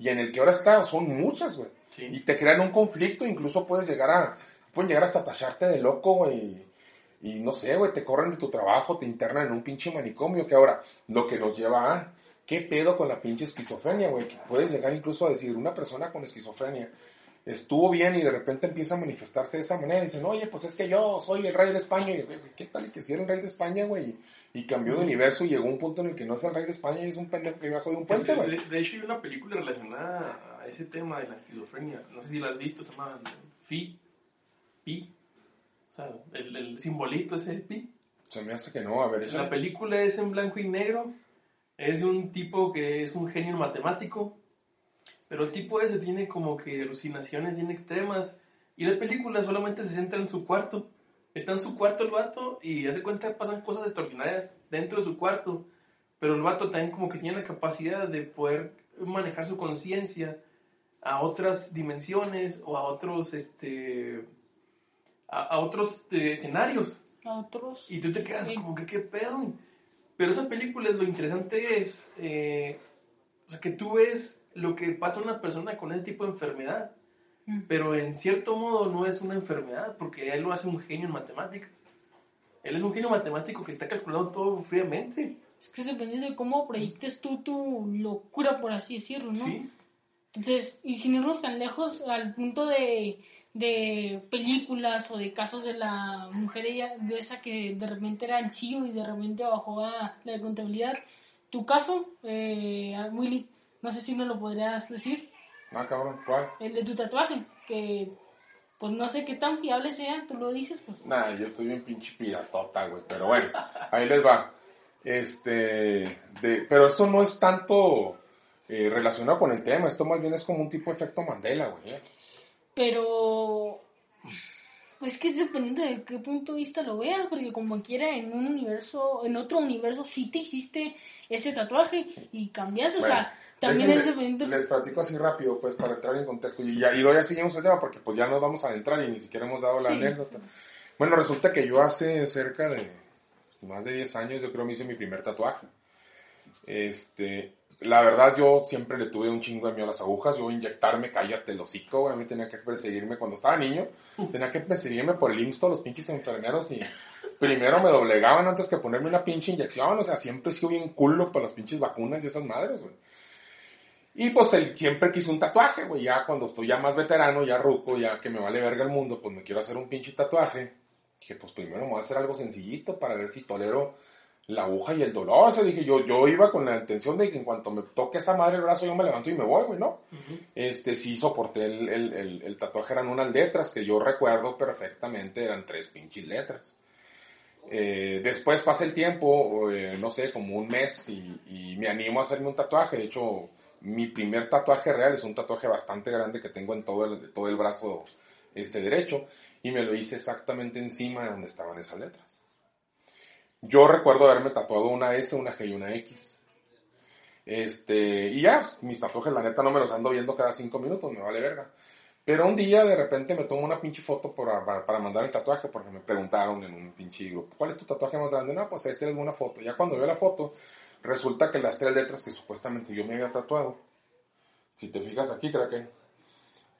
y en el que ahora está son muchas, güey. Sí. Y te crean un conflicto, incluso puedes llegar a, pueden llegar hasta tacharte de loco, güey. Y no sé, güey, te corren de tu trabajo, te internan en un pinche manicomio, que ahora lo que nos lleva a, ¿qué pedo con la pinche esquizofrenia, güey? Que puedes llegar incluso a decir, una persona con esquizofrenia estuvo bien y de repente empieza a manifestarse de esa manera. Y dicen, oye, pues es que yo soy el rey de España. Y, güey, ¿qué tal que si era el rey de España, güey? Y cambió de universo y llegó un punto en el que no es el rey de España y es un pendejo que bajo de un puente, güey. de- de hecho, hay una película relacionada a ese tema de la esquizofrenia. No sé si la has visto, se llama Pi. Pi. O sea, el, el simbolito ese Pi. Se me hace que no, a ver, La échale. película es en blanco y negro. Es de un tipo que es un genio matemático. Pero el tipo ese tiene como que alucinaciones bien extremas. Y la película solamente se centra en su cuarto. Está en su cuarto el vato y hace cuenta que pasan cosas extraordinarias dentro de su cuarto. Pero el vato también como que tiene la capacidad de poder manejar su conciencia a otras dimensiones o a otros, este, a, a otros eh, escenarios. A otros. Y tú te quedas Sí. como que qué pedo. Pero esa película lo interesante es eh, o sea, que tú ves lo que pasa a una persona con ese tipo de enfermedad. Mm. Pero en cierto modo no es una enfermedad porque él lo hace un genio en matemáticas. Él es un genio matemático que está calculando todo fríamente. Es que dependiendo de cómo proyectes tú tu locura, por así decirlo, ¿no? ¿sí? Entonces, y sin irnos tan lejos al punto de, de películas o de casos de la mujer ella, de esa que de repente era el CEO y de repente bajó a la de contabilidad. Tu caso, eh, Willy, no sé si me lo podrías decir, Ah, cabrón, ¿cuál? el de tu tatuaje, que pues no sé qué tan fiable sea, tú lo dices, pues. Nah, yo estoy bien pinche piratota, güey. Pero bueno, ahí les va. Este, de, pero eso no es tanto eh, relacionado con el tema. Esto más bien es como un tipo de efecto Mandela, güey. ¿eh? Pero es que es dependiendo de qué punto de vista lo veas, porque como quiera en un universo, en otro universo sí te hiciste ese tatuaje y cambiaste, o sea, también Déjenme- es dependiendo Les platico así rápido, pues, para entrar en contexto. Y, ya, y luego ya seguimos el tema, porque pues ya nos vamos a adentrar y ni siquiera hemos dado la Sí, anécdota. sí. Bueno, resulta que yo hace cerca de más de 10 años, yo creo me hice mi primer tatuaje. Este, la verdad, yo siempre le tuve un chingo de miedo a las agujas. Yo inyectarme, cállate el hocico, güey. A mí tenía que perseguirme cuando estaba niño. Tenía que perseguirme por el IMSS los pinches enfermeros y primero me doblegaban antes que ponerme una pinche inyección. O sea, siempre he sido bien culo para las pinches vacunas y esas madres, güey. Y pues él siempre quiso un tatuaje, güey. Ya cuando estoy ya más veterano, ya ruco, ya que me vale verga el mundo, pues me quiero hacer un pinche tatuaje. Dije, pues primero me voy a hacer algo sencillito para ver si tolero la aguja y el dolor. O sea, dije, yo, yo iba con la intención de que en cuanto me toque esa madre el brazo, yo me levanto y me voy, güey, ¿no? Este, sí soporté el, el, el, el tatuaje, eran unas letras que yo recuerdo perfectamente, eran tres pinches letras. Eh, después pasa el tiempo, eh, no sé, como un mes y, y me animo a hacerme un tatuaje. De hecho, mi primer tatuaje real es un tatuaje bastante grande que tengo en todo el, todo el brazo este derecho y me lo hice exactamente encima de donde estaban esas letras. Yo recuerdo haberme tatuado una S, una G y una X. Este, y ya, mis tatuajes, la neta, no me los ando viendo cada cinco minutos, me vale verga. Pero un día, de repente, me tomo una pinche foto para, para, mandar el tatuaje, porque me preguntaron en un pinche grupo, ¿cuál es tu tatuaje más grande? No, pues este es una foto. Ya cuando veo la foto, resulta que las tres letras que supuestamente yo me había tatuado, si te fijas aquí, creo que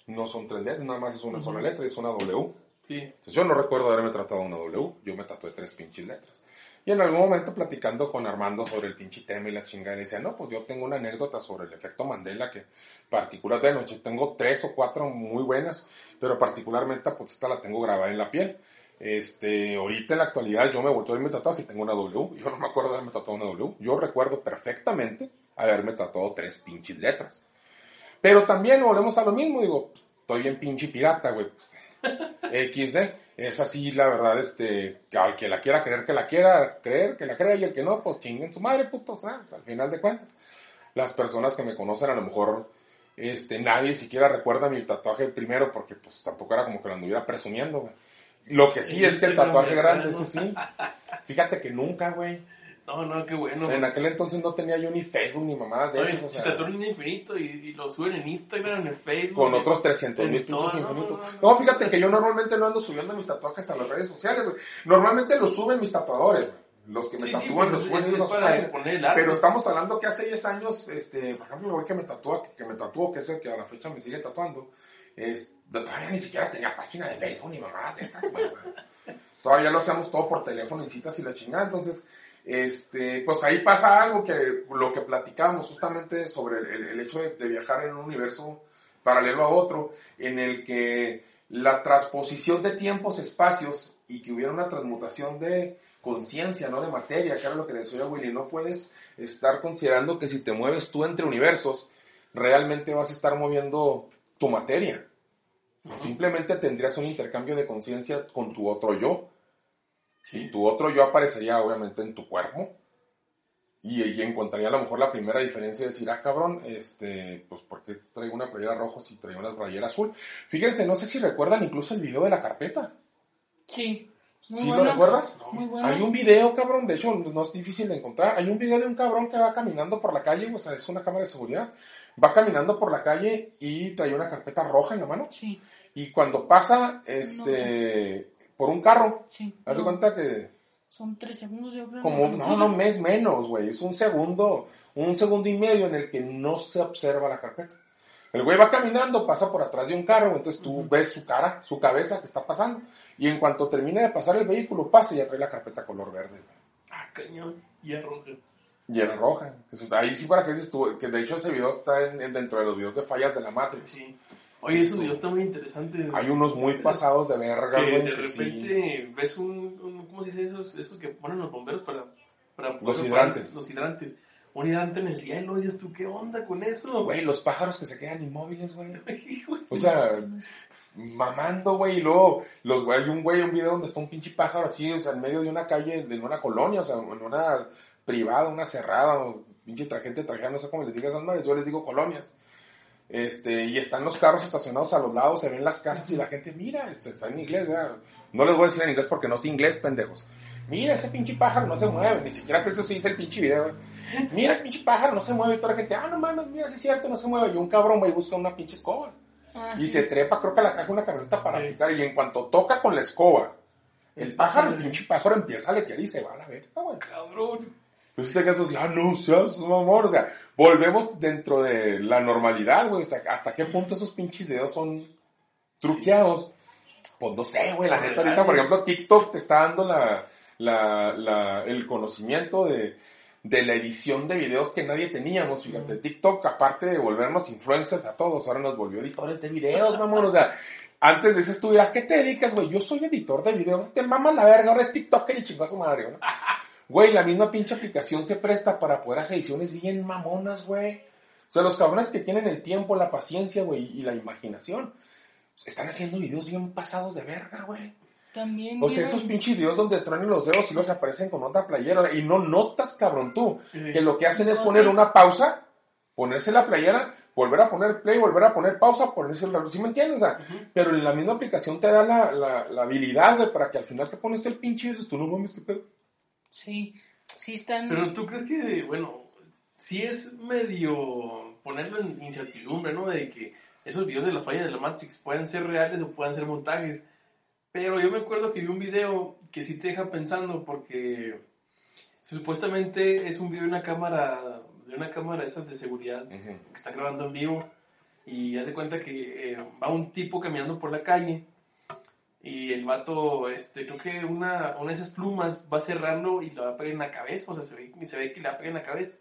no son tres letras, nada más es una sola letra, es una W. Sí. Entonces, yo no recuerdo haberme tratado una W, yo me tatué tres pinches letras. Y en algún momento platicando con Armando sobre el pinche tema y la chingada, le decía, no, pues yo tengo una anécdota sobre el efecto Mandela que particular de noche, tengo tres o cuatro muy buenas, pero particularmente pues esta la tengo grabada en la piel. Este, ahorita en la actualidad yo me volví a mi tatuaje y tengo una W, yo no me acuerdo de haberme tatuado una W, yo recuerdo perfectamente haberme tatuado tres pinches letras. Pero también volvemos a lo mismo, digo, pues, estoy bien pinche pirata, güey, pues, XD. es así, la verdad, este, que al que la quiera creer, que la quiera creer, que la crea, y el que no, pues chinguen su madre, putos, sea, al final de cuentas. Las personas que me conocen a lo mejor, este, nadie siquiera recuerda mi tatuaje primero, porque pues tampoco era como que lo anduviera presumiendo, güey. Lo que sí es que el tatuaje grande, ese sí. Fíjate que nunca, güey. No, no, qué bueno. En aquel entonces no tenía yo ni Facebook ni mamadas de Oye, esas. o se sea, infinito y, y lo suben en Instagram, en Facebook. con otros 300 mil pinches no, infinitos. no, no, No, fíjate que yo normalmente no ando subiendo mis tatuajes a las redes sociales, güey. Normalmente los suben mis tatuadores, güey. Los que me Sí, sí, tatúan pues, los suben el arte. Pero estamos hablando que hace 10 años, este, por ejemplo, el güey que me tatúa, que, que me tatuó, que es el que a la fecha me sigue tatuando, todavía ni siquiera tenía página de Facebook ni de esas. Todavía lo hacíamos todo por teléfono en citas y la chingada. Entonces, este, pues ahí pasa algo que lo que platicábamos justamente sobre el, hecho de, viajar en un universo paralelo a otro, en el que la transposición de tiempos, espacios y que hubiera una transmutación de conciencia, no de materia, que era lo que le decía Willy, no puedes estar considerando que si te mueves tú entre universos, realmente vas a estar moviendo tu materia. Simplemente tendrías un intercambio de conciencia con tu otro yo. Y tu otro yo aparecería obviamente en tu cuerpo. Y, y encontraría a lo mejor la primera diferencia de decir, ah, cabrón, este, pues, ¿por qué traigo una playera roja si traigo una playera azul? Fíjense, no sé si recuerdan incluso el video de la carpeta. Sí. Muy ¿Sí lo recuerdas? Muy bueno. Hay un video, cabrón, de hecho no es difícil de encontrar. Hay un video de un cabrón que va caminando por la calle, o sea, es una cámara de seguridad. Va caminando por la calle y trae una carpeta roja en la mano. Sí, Y cuando pasa, este, por un carro, sí. haz de No, cuenta que Son tres segundos, yo creo. como, no, no, mes menos, güey, es un segundo, un segundo y medio en el que no se observa la carpeta. El güey va caminando, pasa por atrás de un carro, entonces tú ves su cara, su cabeza que está pasando. Y en cuanto termina de pasar el vehículo, pasa y ya trae la carpeta color verde. güey. Ah, cañón. Y roja. Y era roja. Ahí sí para que dices tú, que de hecho ese video está en- en- dentro de los videos de fallas de la Matrix. Sí. Oye, esos videos están muy interesantes. Hay unos muy pasados de verga, güey. de sí. repente ves un, un- ¿cómo se dice esos, esos que ponen los bomberos para, para Los hidrantes. los hidrantes un hidrante en el cielo dices tú qué onda con eso Güey, los pájaros que se quedan inmóviles, güey. O sea, mamando, güey, y luego, los güey, hay un güey, un video donde está un pinche pájaro así, o sea, en medio de una calle, en una colonia, o sea, en una privada, una cerrada, o pinche gente trajera, no sé cómo les diga esas madres, yo les digo colonias. Este, y están los carros estacionados a los lados, se ven las casas y la gente, mira, está en inglés, ¿verdad? no les voy a decir en inglés porque no sé inglés, pendejos. Mira, ese pinche pájaro no se mueve, ni siquiera sé eso sí dice el pinche video. Mira, el pinche pájaro no se mueve y toda la gente, ah, no mames, mira, sí es cierto, no se mueve. Y un cabrón va y busca una pinche escoba. Ah, Y sí. se trepa, creo que a la caja una camioneta para Sí. picar. Y en cuanto toca con la escoba, el pájaro, el pinche pájaro empieza a lequear y se va a la verga, güey. cabrón Pues te quedas así, ah, no seas mamón. O sea, volvemos dentro de la normalidad, güey. O sea, ¿hasta qué punto esos pinches videos son truqueados? Pues no sé, güey. La neta, ahorita, por ejemplo, TikTok te está dando la, la, la, el conocimiento de, de la edición de videos que nadie teníamos. Fíjate, TikTok, aparte de volvernos influencers a todos, ahora nos volvió editores de videos, mamón. O sea, antes de eso estuviera, ¿a qué te dedicas, güey? Yo soy editor de videos. Te mama la verga, ahora es TikToker y chingó a su madre, ¿no? Güey, la misma pinche aplicación se presta para poder hacer ediciones bien mamonas, güey. O sea, los cabrones que tienen el tiempo, la paciencia, güey, y la imaginación, están haciendo videos bien pasados de verga, güey. También. O sea, esos pinches videos donde truenan los dedos y los aparecen con otra playera. Y no notas, cabrón, tú, que lo que hacen es poner una pausa, ponerse la playera, volver a poner play, volver a poner pausa, ponerse la... ¿Sí me entiendes? O sea, pero en la misma aplicación te da la, la, la habilidad, güey, para que al final que pones tú el pinche dices, tú no mames, qué pedo. Sí, sí están. pero tú crees que bueno sí es medio ponerlo en incertidumbre no de que esos videos de la falla de la Matrix pueden ser reales o pueden ser montajes pero yo me acuerdo que vi un video que sí te deja pensando porque supuestamente es un video de una cámara de una cámara esas de seguridad que está grabando en vivo y hace cuenta que eh, va un tipo caminando por la calle y el vato, este, creo que una, una de esas plumas va a cerrarlo y le va a pegar en la cabeza, o sea, se ve, se ve que le va a pegar en la cabeza.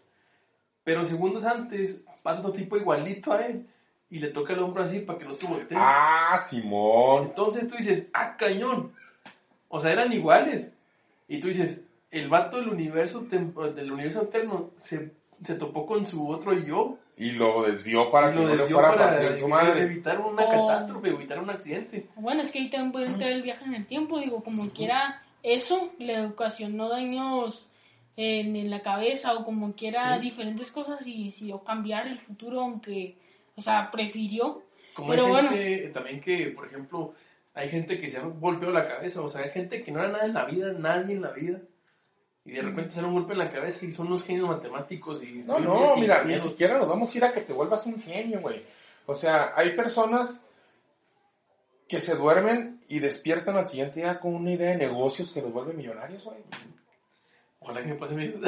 Pero segundos antes pasa otro tipo igualito a él y le toca el hombro así para que no se voltee. Ah, Simón. Entonces tú dices, ah, cañón. O sea, eran iguales. Y tú dices, el vato del universo, del universo alterno se, se topó con su otro yo. Y lo desvió para y que lo no le desvió fuera a para partir su madre. evitar una Oh. catástrofe, evitar un accidente. Bueno, es que ahí también puede entrar el viaje en el tiempo, digo, como quiera, eso le ocasionó daños en, en la cabeza o como quiera Sí. diferentes cosas y decidió cambiar el futuro, aunque, o sea, prefirió. Como Pero hay bueno. gente también que, por ejemplo, hay gente que se ha golpeado la cabeza, o sea, hay gente que no era nada en la vida, nadie en la vida. Y de repente se da un golpe en la cabeza y son unos genios matemáticos y... No, no, mira, ni siquiera nos vamos a ir a que te vuelvas un genio, güey. O sea, hay personas que se duermen y despiertan al siguiente día con una idea de negocios que los vuelve millonarios, güey. Ojalá que me pase eso.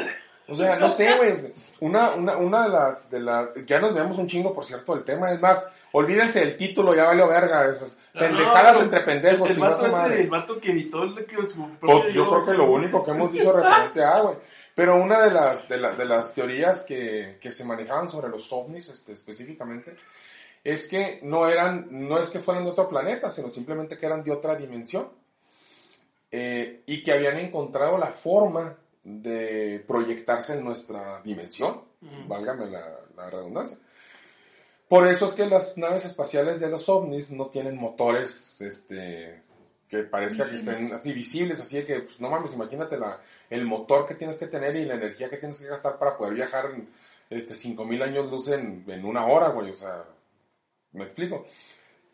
O sea, no sé, güey. Una, una, una de las, de las, ya nos vemos un chingo, por cierto, del tema. Es más, olvídense del título, ya valió verga. Esas No, pendejadas pero entre pendejos, El no vato se ese, madre. el vato que evitó el que su Pues, yo creo que lo único que hemos dicho referente a, güey. Pero una de las, de, la- de las teorías que, que se manejaban sobre los ovnis, este, específicamente, es que no eran, no es que fueran de otro planeta, sino simplemente que eran de otra dimensión. Eh, y que habían encontrado la forma de proyectarse en nuestra dimensión, Ujú. válgame la, la redundancia. Por eso es que las naves espaciales de los ovnis no tienen motores, este, que parezca que estén así visibles, así de que, pues, no mames, imagínate la, el motor que tienes que tener y la energía que tienes que gastar para poder viajar en, este, 5000 años luz en, en una hora, güey, o sea, me explico.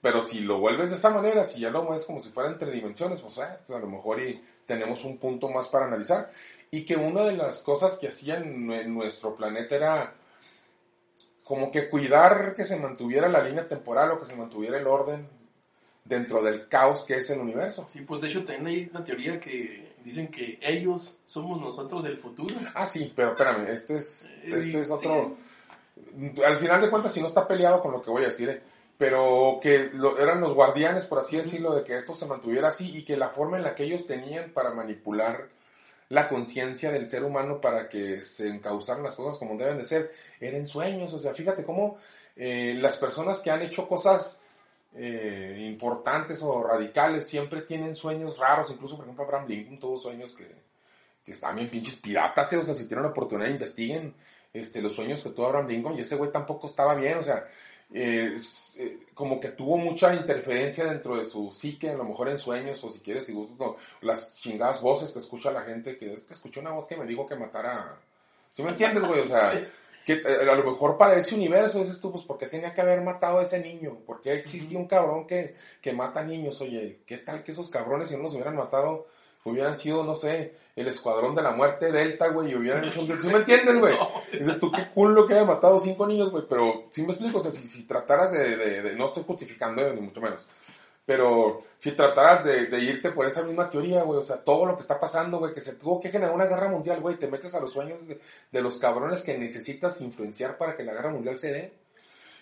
Pero si lo vuelves de esa manera, si ya lo mueves como si fuera entre dimensiones, pues, eh, pues, a lo mejor y tenemos un punto más para analizar. Y que una de las cosas que hacían en nuestro planeta era como que cuidar que se mantuviera la línea temporal o que se mantuviera el orden dentro del caos que es el universo. Sí, pues de hecho también hay una teoría que dicen que ellos somos nosotros del futuro. Ah, sí, pero espérame, este es, Eh, este es sí. otro... Al final de cuentas, si no está peleado con lo que voy a decir, eh, pero que lo- eran los guardianes, por así decirlo, de que esto se mantuviera así y que la forma en la que ellos tenían para manipular la conciencia del ser humano para que se encauzaran las cosas como deben de ser, eran sueños. O sea, fíjate cómo eh, las personas que han hecho cosas eh, importantes o radicales siempre tienen sueños raros. Incluso, por ejemplo, Abraham Lincoln tuvo sueños que, que estaban bien pinches piratas. eh, O sea, si tienen la oportunidad, investiguen este, los sueños que tuvo Abraham Lincoln. Y ese güey tampoco estaba bien. O sea, eh, eh, como que tuvo mucha interferencia dentro de su psique, a lo mejor en sueños, o si quieres, si gustas, no, las chingadas voces que escucha la gente, que es que escuché una voz que me dijo que matara. ¿Sí me entiendes, güey? O sea, que eh, a lo mejor para ese universo dices tú, pues, ¿por qué tenía que haber matado a ese niño? ¿Por qué existía un cabrón que, que mata niños? Oye, ¿qué tal que esos cabrones, si no los hubieran matado, hubieran sido, no sé, el escuadrón de la muerte Delta, güey, y hubieran hecho. ¿Sí me entiendes, güey? Dices tú, qué culo que haya matado cinco niños, güey, pero sí me explico, o sea, si, si trataras de, de- de- no estoy justificando, ni mucho menos, pero si trataras de, de irte por esa misma teoría, güey, o sea, todo lo que está pasando, güey, que se tuvo que generar una guerra mundial, güey, te metes a los sueños de, de los cabrones que necesitas influenciar para que la guerra mundial se dé.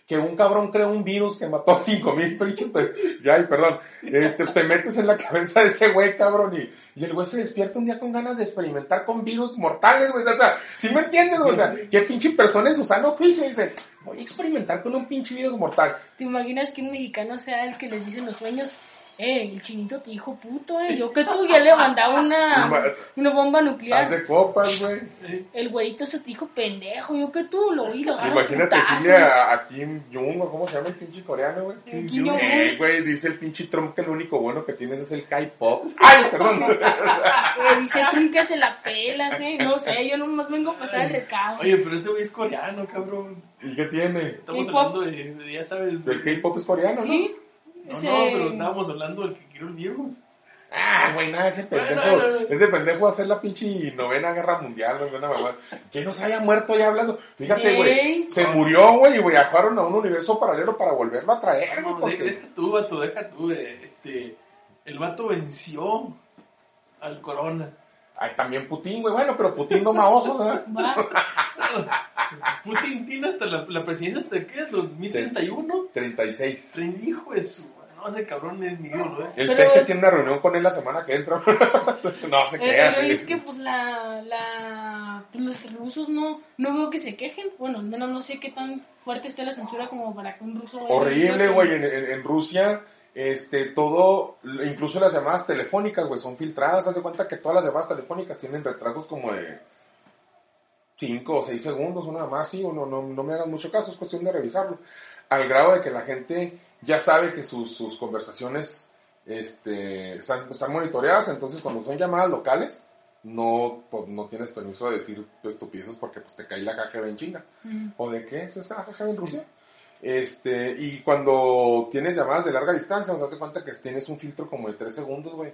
Que un cabrón creó un virus que mató a cinco mil pinches, pues, ya, y perdón, este, te metes en la cabeza de ese güey, cabrón, y, y el güey se despierta un día con ganas de experimentar con virus mortales, güey, o sea, ¿sí me entiendes? O sea, qué pinche persona en su sano juicio dice, voy a experimentar con un pinche virus mortal. ¿Te imaginas que un mexicano sea el que les dice los sueños? Eh, el chinito te dijo puto, eh. Yo que tú ya le mandaba una, una bomba Haz nuclear. de copas, güey. El güerito se te dijo pendejo. Yo que tú lo vi, lo Imagínate decirle a, a Kim Jong, o cómo se llama el pinche coreano, güey. Kim Kim. Eh, güey, dice el pinche Trump que lo único bueno que tienes es el K-pop. ¡Ay, perdón! Dice Trump que se la pelas, eh. No sé, yo nomás vengo a pasar el recado. Oye, pero ese güey es coreano, cabrón. ¿Y qué tiene? Estamos K-pop. hablando de, de- ya sabes. El K-pop es coreano, Sí, No, ese- no, pero estábamos hablando del que quiero el virus. ¿no? Ah, güey, nada, ese pendejo. No, no, no. Ese pendejo va a ser la pinche novena guerra mundial, güey, mamá. Que no se haya muerto ya hablando. Fíjate, güey. Ey. Se murió, güey, y viajaron a un universo paralelo para volverlo a traer, güey. No, porque- deja tú, vato, deja tú. eh, Este, el vato venció al corona. Ay, también Putin, güey. Bueno, pero Putin no maoso, ¿verdad? Putin tiene hasta la, la presidencia hasta qué es 2031. 36. Sí. Hijo de su. No, ese cabrón es mi ídolo, eh. El Pero peje es- tiene una reunión con él la semana que entra. no se Eh, crean. pero es que pues la, la pues, los rusos no no veo que se quejen bueno al menos no sé qué tan fuerte esté la censura como para que un ruso Horrible, güey. En, en- en Rusia, este, todo, incluso las llamadas telefónicas, güey, son filtradas. Haz de cuenta que todas las llamadas telefónicas tienen retrasos como de 5 o 6 segundos, una más, sí, o no, no, no me hagan mucho caso, es cuestión de revisarlo. Al grado de que la gente ya sabe que sus, sus conversaciones este, están, están monitoreadas, entonces cuando son llamadas locales, no, pues, no tienes permiso de decir estupideces porque pues te cae la KGB en China. Mm. ¿O de qué? ¿Es la KGB en Rusia? Este, y cuando tienes llamadas de larga distancia, nos das cuenta que tienes un filtro como de 3 segundos, güey,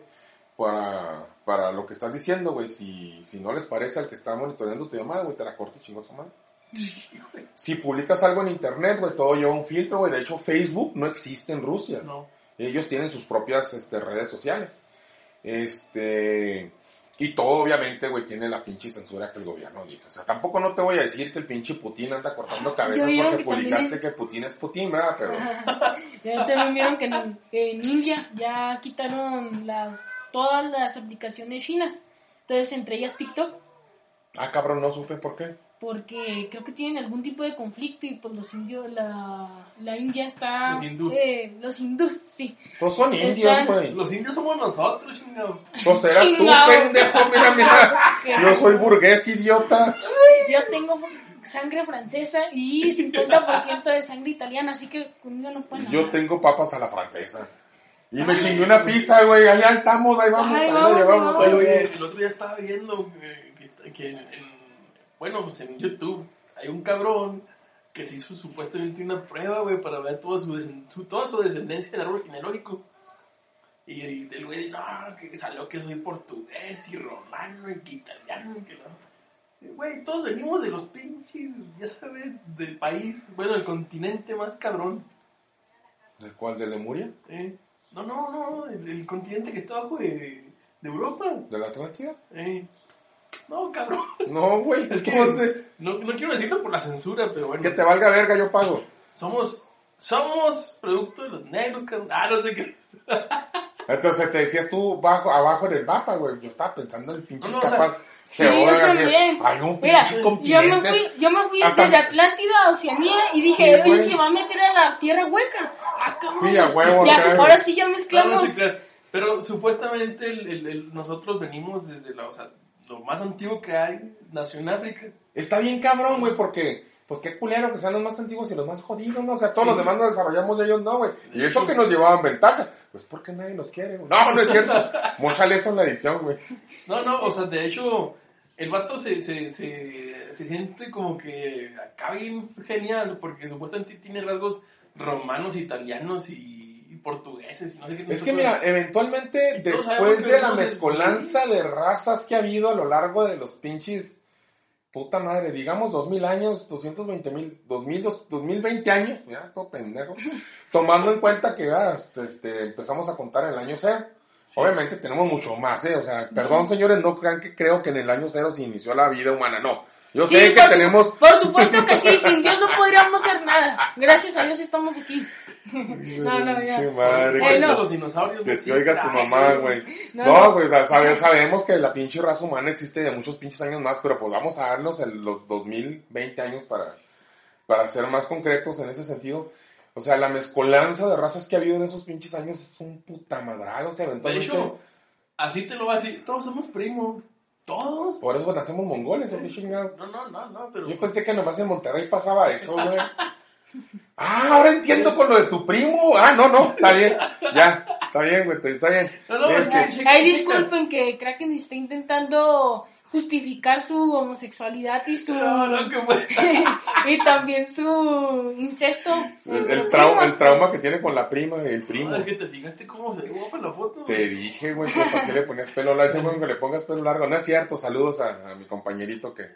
para, para lo que estás diciendo, güey. Si, si no les parece al que está monitoreando tu llamada, güey, te la cortas chingosa madre. Si publicas algo en internet, güey, todo lleva un filtro, güey. De hecho, Facebook no existe en Rusia. No. Ellos tienen sus propias este, redes sociales. Este. Y todo, obviamente, güey, tiene la pinche censura que el gobierno dice. O sea, tampoco no te voy a decir que el pinche Putin anda cortando cabezas porque que publicaste que Putin es Putin, ¿verdad? Pero. Ya también vieron que en, que en India ya quitaron las todas las aplicaciones chinas. Entonces, entre ellas TikTok, Ah, cabrón, no supe por qué. Porque creo que tienen algún tipo de conflicto y pues los indios, la, la India está... Los hindús. eh, los hindús, sí. Pues son indios, Están- güey. Los indios somos nosotros, chingado. Pues eras tú, pendejo, mira, mira. Yo soy burgués, idiota. Yo tengo sangre francesa y 50% de sangre italiana, así que conmigo no pueden Yo hablar. tengo papas a la francesa. Y me chingué una pizza, güey. Allá estamos, ahí vamos, Ay, ahí vamos, la llevamos. vamos. Oye, llevamos. el otro día estaba viendo que, que en, en- bueno, pues en YouTube hay un cabrón que se hizo supuestamente una prueba, güey, para ver toda su, su- toda su descendencia del árbol genealógico. Y, y el güey, no, que salió que soy portugués y romano y que italiano y que no. Güey, todos venimos de los pinches, ya sabes, del país, bueno, del continente más cabrón. ¿De cuál? ¿De Lemuria? ¿eh? No, no, no, el, el continente que está abajo de, de Europa. ¿De la Atlántida? ¿eh? No, cabrón. No, güey. Es que Entonces, no, no quiero decirlo por la censura, pero bueno. que te valga verga, yo pago. Somos, somos producto de los negros, cabrón. Ah, no sé qué. Entonces te decías tú bajo, abajo en el mapa, güey. Yo estaba pensando en pinches No, no, capas Sí, también. Hay un Mira, pinche yo me continente. fui, yo me fui Hasta- desde Atlántida a Oceanía y dije, Sí, "Oye, se va a meter a la tierra hueca. Ah, cabrón. Sí, a huevo, Ya, claro. ahora sí ya mezclamos. claro. Pero supuestamente el, el- el- nosotros venimos desde la, o sea, lo más antiguo que hay, nació en África. Está bien cabrón, güey, porque, pues qué culero que sean los más antiguos y los más jodidos, ¿no? O sea, todos los demás nos desarrollamos y ellos no, güey. Y eso que nos llevaban ventaja, pues porque nadie nos quiere, güey. No, no es cierto. Móchale eso en la edición, güey. No, no, o sea, de hecho, el vato se, se, se, se siente como que acá bien genial, porque supuestamente tiene rasgos romanos, italianos y portugueses y no sé qué. Es que mira, eventualmente, después de la mezcolanza de razas que ha habido a lo largo de los pinches, puta madre, digamos 2000 años, 220 mil, 2000, dos- 2020 años, ya, todo pendejo, tomando en cuenta que ya, este, empezamos a contar en el año cero. Obviamente tenemos mucho más, ¿eh? O sea, perdón señores, no crean que creo que en el año cero se inició la vida humana, no. Yo Sí, sé que por, tenemos... por supuesto que sí, sin Dios no podríamos hacer nada. Gracias a Dios estamos aquí. No, no, ya. Pinche madre, Eh, no. los dinosaurios. Que te oiga tu mamá, güey. No, No, no. pues sabemos que la pinche raza humana existe de muchos pinches años más, pero pues vamos a darnos el- los 2020 años para, para ser más concretos en ese sentido. O sea, la mezcolanza de razas que ha habido en esos pinches años es un puta madral, o sea, De eventualmente... hecho, así te lo va a decir. Todos somos primos. Todos. por eso nacemos mongoles, o qué chingados. No, no, no, no, pero. Yo pensé que nomás en Monterrey pasaba eso, güey. Ah, ahora entiendo con lo de tu primo. Ah, no, no, está bien. Ya, está bien, güey, está bien. No, no, Es es que- Ay, disculpen que Kraken está intentando justificar su homosexualidad y su No, no, y también su incesto. El, el trau- primos, el trauma pues. que tiene con la prima y el primo. No, es que te fijaste cómo se guapa en la foto. Te dije, güey, que para qué le ponías pelo largo. Ese güey que le pongas pelo largo. No es cierto. Saludos a, a mi compañerito que, que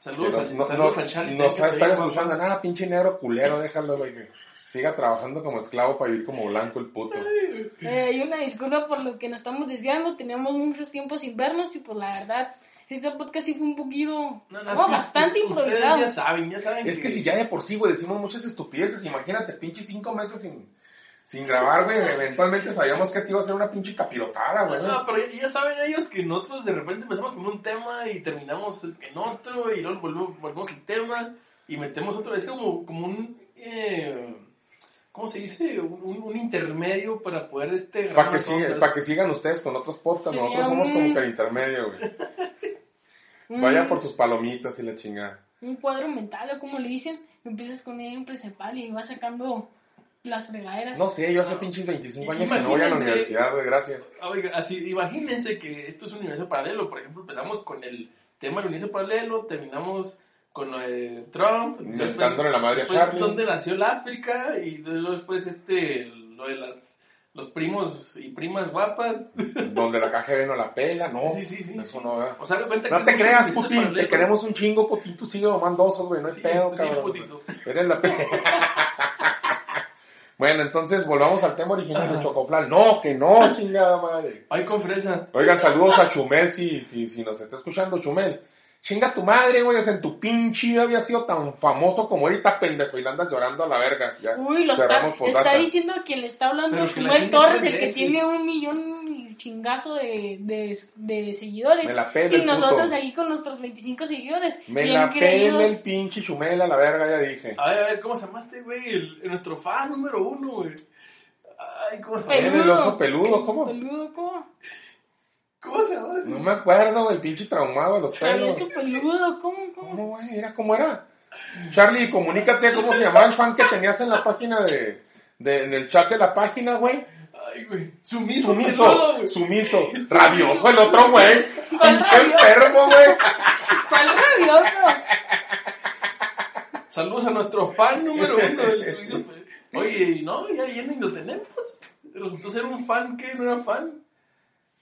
Saludos, nos, no- saludos no- al Charlie. nos que va a está estar bien escuchando. Nada, pinche negro culero, déjalo, güey. Siga trabajando como esclavo para vivir como blanco el puto. Eh, y una disculpa por lo que nos estamos desviando. Teníamos muchos tiempos sin vernos y pues la verdad, este podcast sí fue un poquito No, no, es oh, que bastante improvisado. ya saben, ya saben. Es que si ya de por sí, güey, decimos muchas estupideces. Imagínate, pinche cinco meses sin, sin grabar, güey. Eventualmente sabíamos que esto iba a ser una pinche capirotada, güey. No, pero ya, saben ellos que nosotros de repente empezamos con un tema y terminamos en otro y luego volvemos, volvemos al tema y metemos otro. Es como, como un. Eh, ¿Cómo se dice? Un, un intermedio para poder este, Para que, siga- sigan ustedes con otros podcasts. Nosotros somos como un- que el intermedio, güey. Vaya un- por sus palomitas y la chingada. un cuadro mental o como le dicen, empiezas con ella en principal y vas sacando las fregaderas. No sé, yo hace pinches 25 años que no voy a la universidad, güey, gracias. Oiga, así, imagínense que esto es un universo paralelo. Por ejemplo, empezamos con el tema del universo paralelo, terminamos con lo de Trump. Inventándole la madre a Charlie. donde nació el África y luego después este, lo de las, los primos y primas guapas. Donde la KGB no la pela, no. Sí, sí, sí. Eso no, ¿verdad? O sea, cuenta No que te es creas, Putin, te queremos un chingo, Putin, tú sigue mandosos, güey, no es Sí, pedo, sí, cabrón. putito. Eres la pe- Bueno, entonces volvamos al tema original de Chocoflal. No, que no, chingada madre. Ay, con fresa. Oigan, saludos a Chumel si, si, si nos está escuchando, Chumel. Chinga tu madre, güey, en tu pinche vida había sido tan famoso como ahorita, pendejo, y le andas llorando a la verga. Ya, Uy, lo está, cerramos postdata. está diciendo que le está hablando chingue Torres, el que tiene un millón y chingazo de, de, de seguidores. Me la pela y el nosotros puto. aquí con nuestros 25 seguidores. Me la creídos. pela el pinche Chumel a la verga, ya dije. A ver, a ver, ¿cómo se llamaste, güey? El, el nuestro fan número uno, güey. Ay, ¿cómo se llama? el oso peludo, ¿cómo? Peludo, ¿cómo? ¿Cómo se llama? No me acuerdo, el pinche traumado de los celos. Peludo, ¿cómo? ¿Cómo? ¿Cómo, güey? ¿Era cómo era? Charlie, comunícate cómo se llamaba el fan que tenías en la página de, de en el chat de la página, güey. Ay, güey. Sumiso, Sumiso, peludo, güey. sumiso. Rabioso el otro, güey. ¿Cuál Pinche enfermo, güey. ¿Cuál rabioso? Saludos a nuestro fan número uno del suizo. pues. Oye, no, ya, ya ni lo tenemos. Resultó ser un fan que no era fan.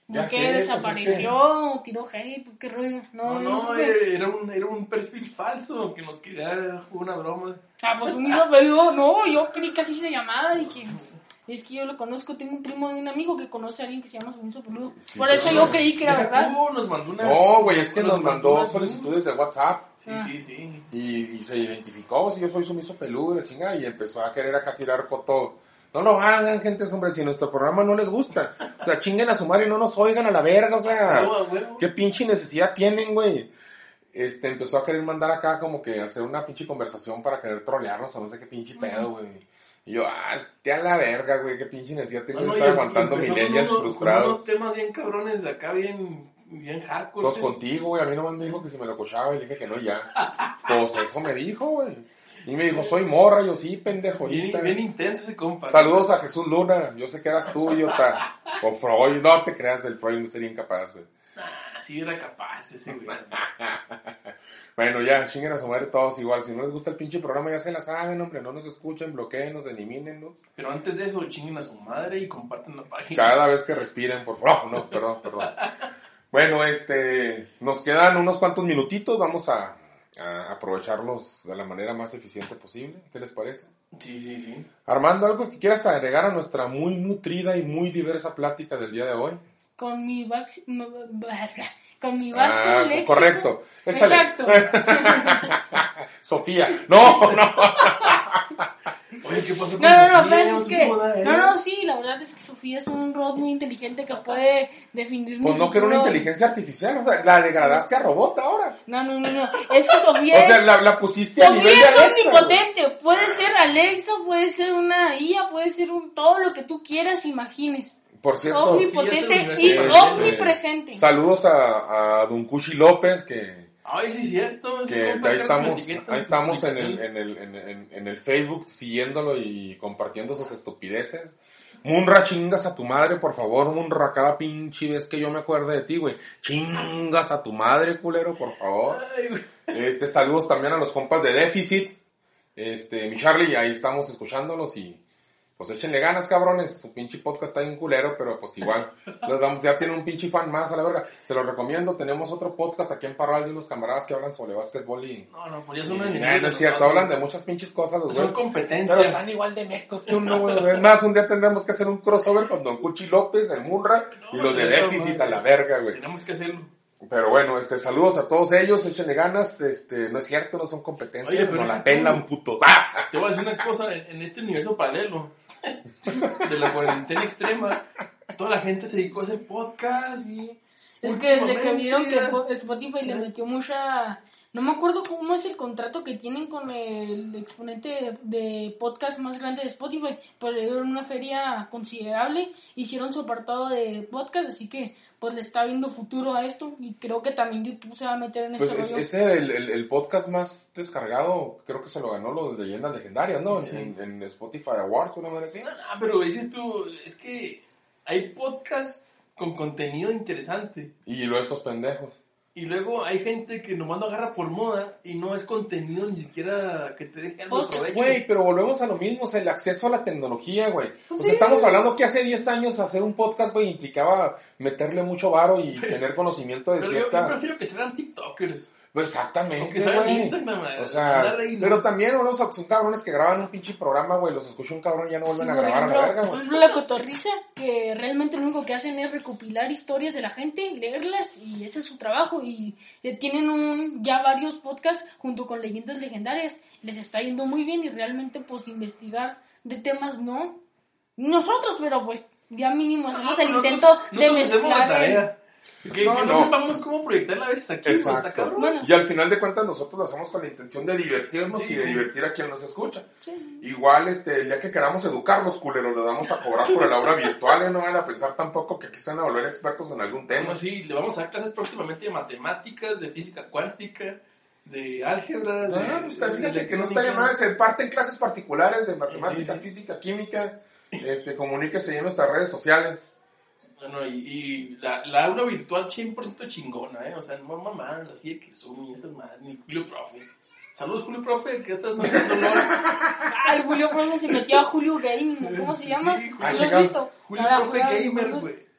Ya que sé, pues, desapareció, tiró hate, qué rollo. No, No, no, no, era un, era un perfil falso que nos quería jugar una broma. Ah, pues un hijo peludo, no, yo creí que así se llamaba y que pues, es que yo lo conozco, tengo un primo de un amigo que conoce a alguien que se llama Sumiso Peludo. Sí, Por eso yo creí que era verdad. Uh, nos mandó una. No, güey, es que nos mandó unas solicitudes de WhatsApp. Sí, sí, sí. Y, y se identificó, si yo soy sumiso peludo, y la chingada, y empezó a querer acá tirar coto. No lo hagan, gente, hombre, si nuestro programa no les gusta. O sea, chinguen a su madre y no nos oigan a la verga, o sea. Huevo. ¿Qué pinche necesidad tienen, güey? Este, empezó a querer mandar acá como que hacer una pinche conversación para querer trolearnos o no sé qué pinche pedo, güey. Y yo, ah, te a la verga, güey, qué pinche necesidad tengo No, no, de estar aguantando millennials unos- frustrados. unos temas bien cabrones de acá, bien, bien hardcore. Los ¿sí? contigo, güey, a mí nomás me dijo que si me lo cochaba y le dije que no ya. Pues eso me dijo, güey. Y me dijo, soy morra, yo sí, pendejo, Bien, bien intenso ese compa. Saludos a Jesús Luna, yo sé que eras tú, idiota. O Freud, no te creas del Freud, no sería incapaz, güey. Ah, sí, era capaz ese, güey. Bueno, ya, chinguen a su madre todos igual. Si no les gusta el pinche programa, ya se la saben, hombre. No nos escuchen, bloqueenos, elimínennos. Pero antes de eso, chinguen a su madre y comparten la página. Cada vez que respiren, por favor. No, perdón, perdón. Bueno, este, nos quedan unos cuantos minutitos. Vamos a, a aprovecharlos de la manera más eficiente posible. ¿Qué les parece? Sí, sí, sí. Armando, ¿algo que quieras agregar a nuestra muy nutrida y muy diversa plática del día de hoy? Con mi vax... Con mi vasto Ah, léxico. correcto. Échale. Exacto. Sofía. No, no. Oye, ¿qué pasó con No, no, no, Sofía? pero es que... No, no, sí, la verdad es que Sofía es un robot muy inteligente que puede definir Pues no que era una inteligencia artificial. o sea, la degradaste a robot ahora. No, no, no, no. Es que Sofía O sea, es... la, la pusiste a nivel Sofía de es Alexa. güey. omnipotente. Puede ser Alexa, puede ser una IA, puede ser un todo lo que tú quieras, imagines. Por cierto, Omnipotente y paralelo. omnipresente. saludos a, a Duncushi López, que, Ay, sí, cierto. que ahí estamos, ahí estamos en el, en, el, en, el Facebook siguiéndolo y compartiendo sus estupideces. Munra, chingas a tu madre, por favor, Munra, cada pinche vez que yo me acuerde de ti, güey. Chingas a tu madre, culero, por favor. Ay. Este, saludos también a los compas de Déficit. Este, mi Charlie, ahí estamos escuchándolos y pues échenle ganas, cabrones. Su pinche podcast está bien culero, pero pues igual. damos, ya tiene un pinche fan más a la verga. Se los recomiendo. Tenemos otro podcast aquí en Parral de unos camaradas que hablan sobre básquetbol y. No, no, pues ya y- son nah, enemigos no es cierto, hablan de muchas pinches cosas los Son güeyes. competencia. Pero están igual de mecos que uno, güey. Es más, un día tendremos que hacer un crossover con Don Cuchi López, el Munra, y los de Déficit no, a la verga, güey. Tenemos que hacerlo. Pero bueno, este, saludos a todos ellos, échenle ganas, este, no es cierto, no son competencias, Oye, pero no la tú- pelan putos. ¡Ah! Te voy a decir una cosa, en, en este universo paralelo de la cuarentena extrema, toda la gente se dedicó a hacer podcast. Sí. Es que desde que vieron que Spotify le metió mucha No me acuerdo cómo es el contrato que tienen con el exponente de, de podcast más grande de Spotify, pero era una feria considerable, hicieron su apartado de podcast, así que pues le está viendo futuro a esto y creo que también YouTube se va a meter en Pues este es- ese, el, el- el podcast más descargado, creo que se lo ganó los de leyendas legendarias, ¿no? Sí. En, en Spotify Awards, una manera así. Ah, pero dices tú, es que hay podcasts con contenido interesante. Y luego estos pendejos. Y luego hay gente que nomás lo agarra por moda y no es contenido ni siquiera que te deje algo de Pues, provecho. Güey, pero volvemos a lo mismo, o sea, el acceso a la tecnología, güey. Pues o sea, sí. estamos hablando que hace 10 años hacer un podcast, güey, implicaba meterle mucho varo y tener conocimiento de Pero yo, yo cierta... prefiero que sean TikTokers. Pues exactamente, güey. Instagram. O sea, pero también unos son cabrones que graban un pinche programa, güey, los escucha un cabrón y ya no vuelven Sí, a grabar a la verga, por güey. ejemplo, la cotorriza, que realmente lo único que hacen es recopilar historias de la gente, leerlas, y ese es su trabajo. Y eh, tienen un, ya varios podcasts junto con leyendas legendarias. Les está yendo muy bien y realmente, pues, investigar de temas no. Nosotros, pero pues, ya mínimo hacemos el Nosotros- intento de nosotros mezclar. Que, No, que no, no. sepamos cómo proyectarla a veces aquí, pues, está Exacto. cabrón. Bueno. Y al final de cuentas nosotros lo hacemos con la intención de divertirnos Sí, y de sí. divertir a quien nos escucha. Sí. Igual, este, día que queramos educarlos, culeros, le vamos a cobrar por el aula virtual, ¿eh? no van a pensar tampoco que aquí se van a volver expertos en algún tema. Bueno, sí, le vamos a dar clases próximamente de matemáticas, de física cuántica, de álgebra. de- Ah, pues de fíjate que no estaría mal, se parten clases particulares de matemática, Sí, sí. física, química, este, comuníquese en nuestras redes sociales. Bueno, y, y la, la aula virtual 100% chingona, ¿eh? O sea, no mamadas así de que Zoom y esas más, ni Julio Profe. Saludos, Julio Profe, que estás haciendo honor. El Julio Profe se metió a Julio Game, ¿cómo se Sí, llama? Julio- ¿Lo has visto? Julio Ahora Profe Gamer, güey.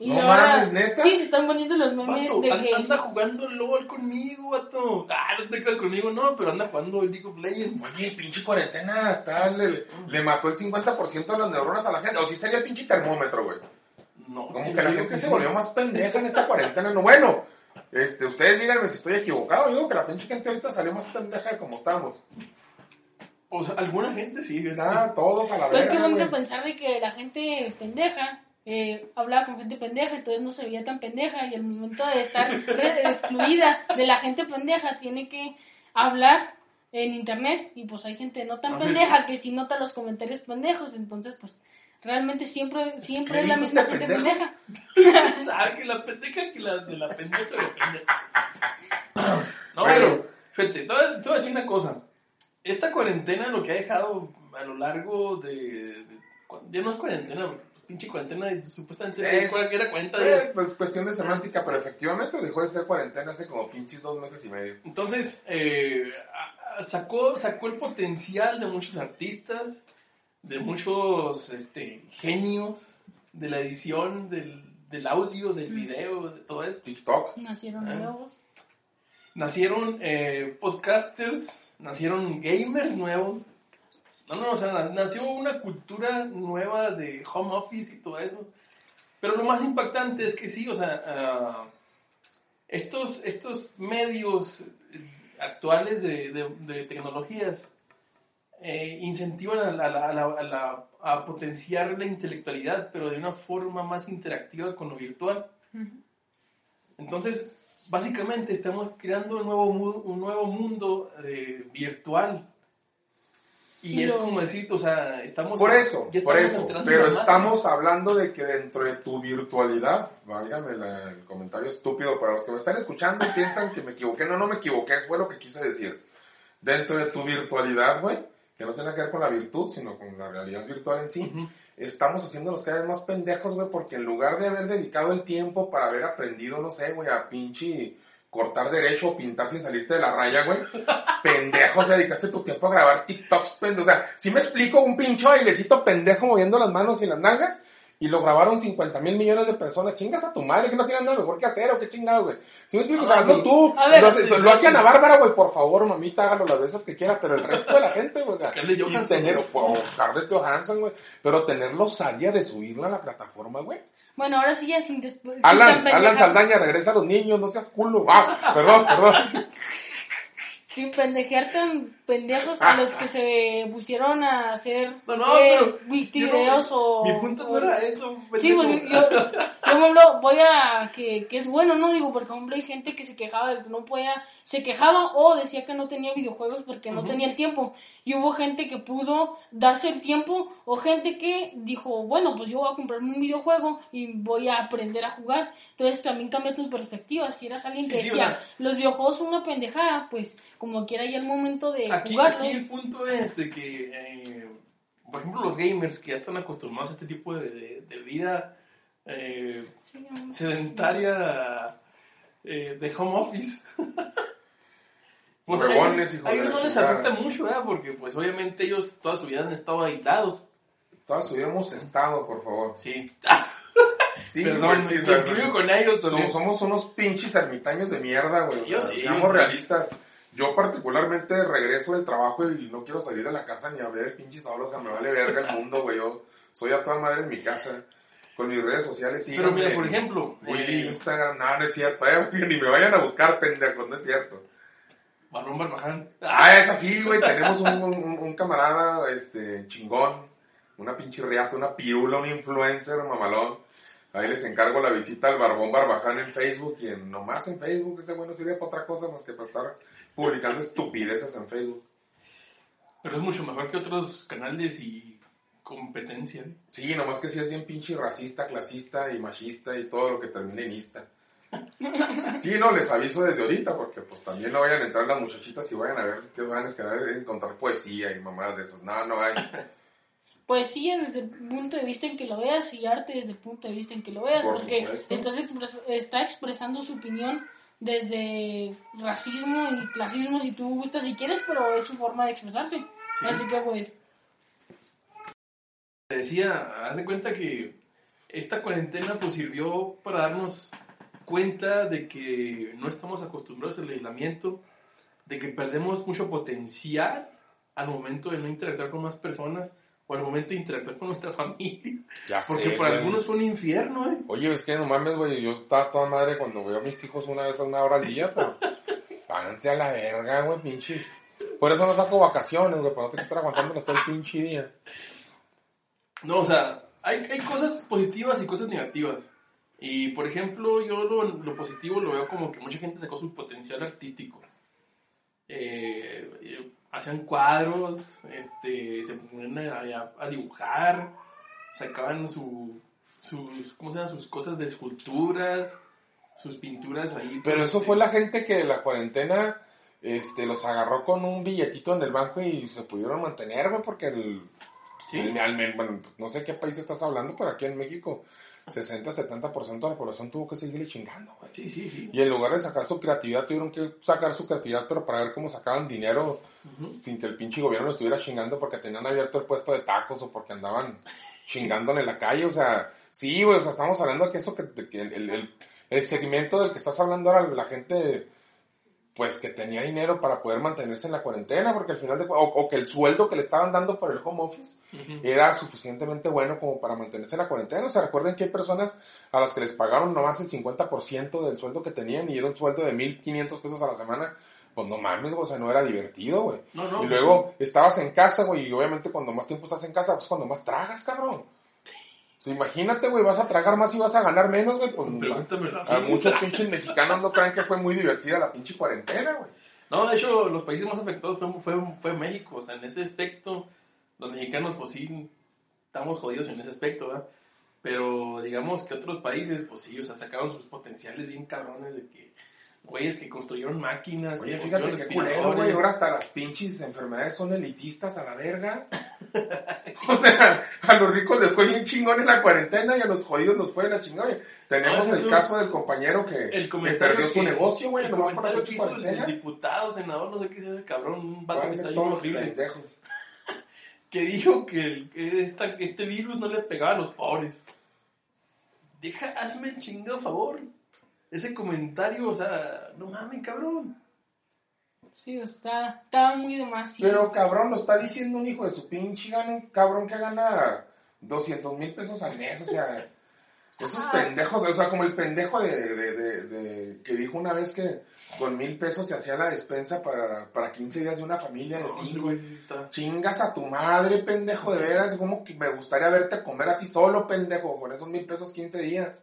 Y No ahora- mames, ¿neta? Sí, se están poniendo los memes Vato, de que... anda jugando LOL conmigo, vato. Ah, no te creas conmigo, no, pero anda jugando League of Legends. Oye, pinche cuarentena, tal, le, le mató el 50% de las neuronas a la gente. O sí sería el pinche termómetro, güey. No, Como que la gente se volvió más pendeja en esta cuarentena. No, bueno, este, ustedes díganme si estoy equivocado. Yo digo que la pinche gente ahorita salió más pendeja de como estábamos. O sea, alguna gente sí. Nada, todos a la Pero es que ponte a pensar de que la gente pendeja eh, hablaba con gente pendeja, entonces no se veía tan pendeja y al momento de estar excluida de la gente pendeja tiene que hablar en internet y pues hay gente no tan pendeja que sí nota los comentarios pendejos, entonces pues realmente siempre siempre ¿Qué es la misma este gente pendeja. ¿Sabes que la pendeja que la de la pendeja de la pendeja? No, Bueno. pero, fíjate, te voy, a, decir una cosa. Esta cuarentena lo que ha dejado a lo largo de. de- ya no es cuarentena, pues, pinche cuarentena, y supuestamente Es- es, era 40 días. Eh, pues cuestión de semántica, pero efectivamente dejó de ser cuarentena hace como pinches dos meses y medio. Entonces, eh, sacó, sacó el potencial de muchos artistas, de muchos este, genios, de la edición, del, del audio, del video, de todo esto. TikTok. Nacieron Ah. nuevos. Nacieron eh, podcasters, nacieron gamers nuevos. No, no, o sea, na- nació una cultura nueva de home office y todo eso. Pero lo más impactante es que sí, o sea, ah, estos, estos medios eh, actuales de, de- de tecnologías eh, incentivan a, la- a la- a la- a la- a potenciar la intelectualidad, pero de una forma más interactiva con lo virtual. Entonces, básicamente estamos creando un nuevo, mu- un nuevo mundo eh, virtual. Y Y es lo- como decir, o sea, estamos... Por eso, por eso. Pero estamos hablando de que dentro de tu virtualidad, válgame la- el comentario estúpido para los que me están escuchando y piensan que me equivoqué. No, no me equivoqué, fue lo que quise decir. Dentro de tu virtualidad, güey, que no tiene que ver con la virtud, sino con la realidad virtual en sí, estamos haciéndonos cada vez más pendejos, güey, porque en lugar de haber dedicado el tiempo para haber aprendido, no sé, güey, a pinche cortar derecho o pintar sin salirte de la raya, güey, pendejos, dedicaste tu tiempo a grabar TikToks, pendejo. O sea, si me explico, un pinche bailecito pendejo moviendo las manos y las nalgas, y lo grabaron 50 mil millones de personas. Chingas a tu madre, que no tienen nada mejor que hacer, o qué chingados, güey. Si me explico, o sea, Ah, hazlo tú. A ver, lo, hace- sí, lo hacía sí. Ana Bárbara, güey, por favor, mamita, hágalo las veces que quiera, pero el resto de la gente, güey, o sea, y Johansson, tener, o Scarlett Johansson, güey, pero tener la osadía de subirla a la plataforma, güey. Bueno, ahora sí ya sin después. sin Alan, tan Alan Saldaña, regresa a los niños, no seas culo. Ah, perdón, perdón. sin pendejear tan pendejos a los que se pusieron a hacer No, no, eh, no- o... Mi punto no era eso. Sí, pues yo, yo, por ejemplo, voy a que, que es bueno, ¿no? Digo, por ejemplo, hay gente que se quejaba de que no podía, se quejaba o decía que no tenía videojuegos porque no tenía el tiempo. Y hubo gente que pudo darse el tiempo o gente que dijo, bueno, pues yo voy a comprarme un videojuego y voy a aprender a jugar. Entonces también cambia tu perspectiva. Si eras alguien que Sí, decía, los videojuegos son una pendejada, pues como quiera ya el momento de Aquí, jugarlos. aquí el punto es de que, eh, por ejemplo, los gamers que ya están acostumbrados a este tipo de, de- de vida eh, Sí, sedentaria eh, de home office. pues Huevones, ellos, a ellos no les afecta mucho, ¿verdad? Porque pues obviamente ellos toda su vida han estado aislados. Toda su vida hemos estado, por favor. Sí. Sí, Perdón, güey, sí, o sea, con ellos somos, somos unos pinches ermitaños de mierda, güey. O Yo sea, sí, seamos sí. realistas. Yo particularmente regreso del trabajo y no quiero salir de la casa ni a ver el pinche sol, o sea, me vale verga el mundo, güey. Yo soy a toda madre en mi casa. Con mis redes sociales, sí. Pero mira, por ejemplo, Willy, eh, Instagram, no, no es cierto, eh, ni me vayan a buscar, pendejos, no es cierto. Balón Barbaján. Ah, es así, güey. Tenemos un, un- un camarada este, chingón, una pinche riata, una pirula, un influencer mamalón. Ahí les encargo la visita al Barbón Barbaján en Facebook y en, nomás en Facebook. Ese güey no sirve para otra cosa más que para estar publicando estupideces en Facebook. Pero es mucho mejor que otros canales y competencia. Sí, nomás que sí es bien pinche racista, clasista y machista y todo lo que termine en ista. Sí, no, les aviso desde ahorita porque pues también no vayan a entrar las muchachitas y vayan a ver que van a encontrar poesía y mamadas de esas. No, no hay. Poesía desde el punto de vista en que lo veas y arte desde el punto de vista en que lo veas, Por porque supuesto. estás expres- está expresando su opinión desde racismo y clasismo si tú gustas si quieres, pero es su forma de expresarse. Así que pues Te decía, haz de cuenta que esta cuarentena pues sirvió para darnos cuenta de que no estamos acostumbrados al aislamiento, de que perdemos mucho potencial al momento de no interactuar con más personas o al momento de interactuar con nuestra familia. Ya Porque sé, para güey. algunos fue un infierno, ¿eh? Oye, es que no mames, güey. Yo estaba toda madre cuando veo a mis hijos una vez a una hora al día, pero. Páganse a la verga, güey, pinches. Por eso no saco vacaciones, güey, para no tener que estar aguantándolos todo el pinche día. No, o sea, hay, hay cosas positivas y cosas negativas. Y, por ejemplo, yo lo, lo positivo lo veo como que mucha gente sacó su potencial artístico. Eh, eh, hacían cuadros, este, se ponían a, a- dibujar, sacaban su, sus, ¿cómo se llama? sus cosas de esculturas, sus pinturas ahí. Pero eso este, fue la gente que la cuarentena este, los agarró con un billetito en el banco y se pudieron mantener, güey, porque el, Sí. el- bueno, no sé qué país estás hablando, pero aquí en México 60-70% de la población tuvo que seguirle chingando, güey. Sí, sí, sí. Y en lugar de sacar su creatividad, tuvieron que sacar su creatividad, pero para ver cómo sacaban dinero sin que el pinche gobierno lo estuviera chingando porque tenían abierto el puesto de tacos o porque andaban chingándole en la calle. O sea, sí, güey, o sea, estamos hablando de que eso, que, el, el, el- segmento del que estás hablando era la gente, pues, que tenía dinero para poder mantenerse en la cuarentena, porque al final de o, o que el sueldo que le estaban dando por el home office era suficientemente bueno como para mantenerse en la cuarentena. O sea, recuerden que hay personas a las que les pagaron nomás el 50% del sueldo que tenían y era un sueldo de 1.500 pesos a la semana. Pues no mames, o sea, no era divertido, güey. No, no. y luego estabas en casa, güey, y obviamente cuando más tiempo estás en casa, pues cuando más tragas, cabrón. Sea, imagínate, güey, vas a tragar más y vas a ganar menos, güey. Pues, a a muchos pinches mexicanos no crean que fue muy divertida la pinche cuarentena, güey. No, de hecho, los países más afectados fue, fue, fue México. O sea, en ese aspecto, los mexicanos, pues sí, estamos jodidos en ese aspecto, ¿verdad? Pero digamos que otros países, pues sí, o sea, sacaron sus potenciales bien cabrones de que, güeyes que construyeron máquinas. Oye, fíjate qué culero, güey. Ahora hasta las pinches enfermedades son elitistas a la verga. o sea, a los ricos les fue bien chingón en la cuarentena y a los jodidos nos fue de la chingón. Tenemos Ah, el caso del compañero que, El que perdió su negocio, güey, nomás por la hizo el, cuarentena. diputado, senador, no sé qué sea ese cabrón, un vato ¿Cuál que está bien horrible, que dijo que, el- que esta- este virus no le pegaba a los pobres. Deja, hazme el chingado favor. Ese comentario, o sea, no mames, cabrón. Sí, está, está muy demasiado. Pero cabrón, lo está diciendo un hijo de su pinche gana, un cabrón que gana 200 mil pesos al mes, o sea, Esos Ajá. pendejos, o sea, como el pendejo de, de, de- de- que dijo una vez que con mil pesos se hacía la despensa para, para 15 días de una familia de cinco. güey, sí está. Chingas a tu madre, pendejo, de veras. Como que me gustaría verte comer a ti solo, pendejo, con esos mil pesos 15 días.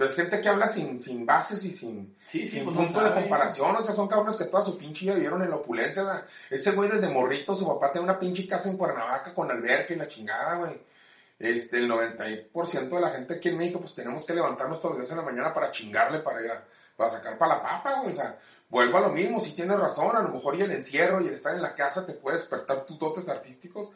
Pero es gente que habla sin, sin bases y sin, Sí, sí, sin pues no de comparación. O sea, son cabrones que toda su pinche vida vivieron en la opulencia. o sea, ese güey desde morrito, su papá tenía una pinche casa en Cuernavaca con alberca y la chingada, güey. Este, el 90% de la gente aquí en México, pues tenemos que levantarnos todos los días en la mañana para chingarle, para, ir a- para sacar para la papa, güey. O sea, vuelvo a lo mismo, si tienes razón, a lo mejor y el encierro y el estar en la casa te puede despertar tus dotes artísticos.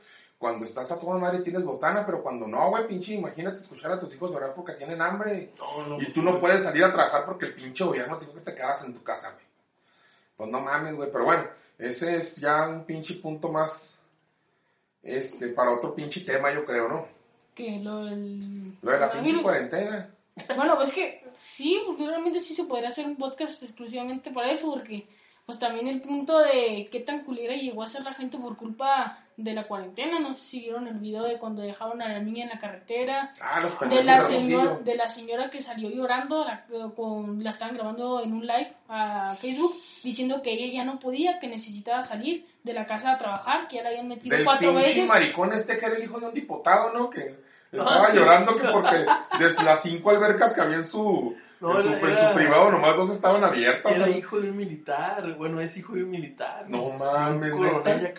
Cuando estás a toda madre tienes botana, pero cuando no, güey, pinche, imagínate escuchar a tus hijos llorar porque tienen hambre. No, no, Y tú no puedes salir a trabajar porque el pinche gobierno te dijo que te quedaras en tu casa, güey. Pues no mames, güey. Pero bueno, ese es ya un pinche punto más, este, para otro pinche tema, yo creo, ¿no? Que lo del. Lo de la pinche cuarentena. Bueno, pues que sí, porque realmente sí se podría hacer un podcast exclusivamente para eso, porque pues también el punto de qué tan culera llegó a ser la gente por culpa de la cuarentena. No sé si vieron el video de cuando dejaron a la niña en la carretera. Ah, los De la, de señora, de la señora que salió llorando, la, con, la estaban grabando en un live a Facebook, diciendo que ella ya no podía, que necesitaba salir de la casa a trabajar, que ya la habían metido Del cuatro pinche veces. maricón este que era el hijo de un diputado, ¿no? Que estaba llorando que porque de las cinco albercas que había en su, No, en su, era- en su era- privado, nomás dos estaban abiertas. Era hijo de un militar. Bueno, es hijo de un militar. No mames, Un coronel neta.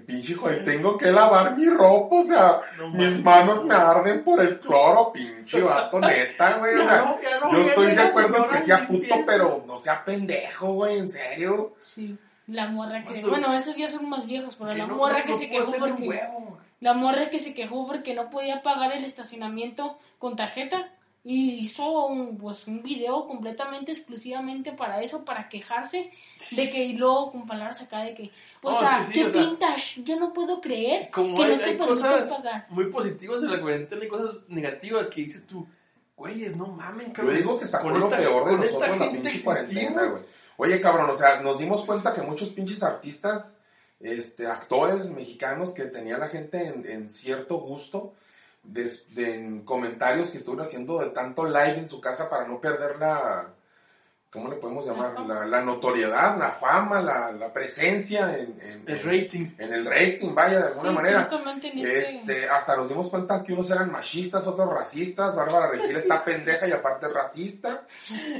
Pinche hijo, y tengo que lavar mi ropa, o sea, No mis manos me arden por el cloro, pinche vato, neta, güey. O sea, no, yo estoy de acuerdo en que sea puto, pero no sea pendejo, güey, en serio. Sí, la morra que... Bueno, esos ya son más viejos, pero Que la morra no- que no se quejó porque... huevo. La morra que se quejó porque no podía pagar el estacionamiento con tarjeta y hizo un, pues, un video completamente exclusivamente para eso, para quejarse de que y luego con palabras acá de que, o No, sea, sí, sí, qué o sea, vintage, yo no puedo creer Como que hay, no te hay cosas pagar. muy positivas de la cuarentena y cosas negativas que dices tú, güeyes, no mamen, Yo cabrón. digo que sacó lo esta- peor de nosotros la gente pinche cuarentena, güey. Oye, cabrón, o sea, nos dimos cuenta que muchos pinches artistas, este, actores mexicanos que tenía la gente en, en cierto gusto, de, de- en comentarios que estuvieron haciendo de tanto live en su casa para no perder la, ¿cómo le podemos llamar? La, la notoriedad, la fama, la, la presencia en, en- El en- rating. en el rating, vaya, de alguna Sí, manera. justamente en este- Este, hasta nos dimos cuenta que unos eran machistas, otros racistas. Bárbara Regil está pendeja y aparte racista.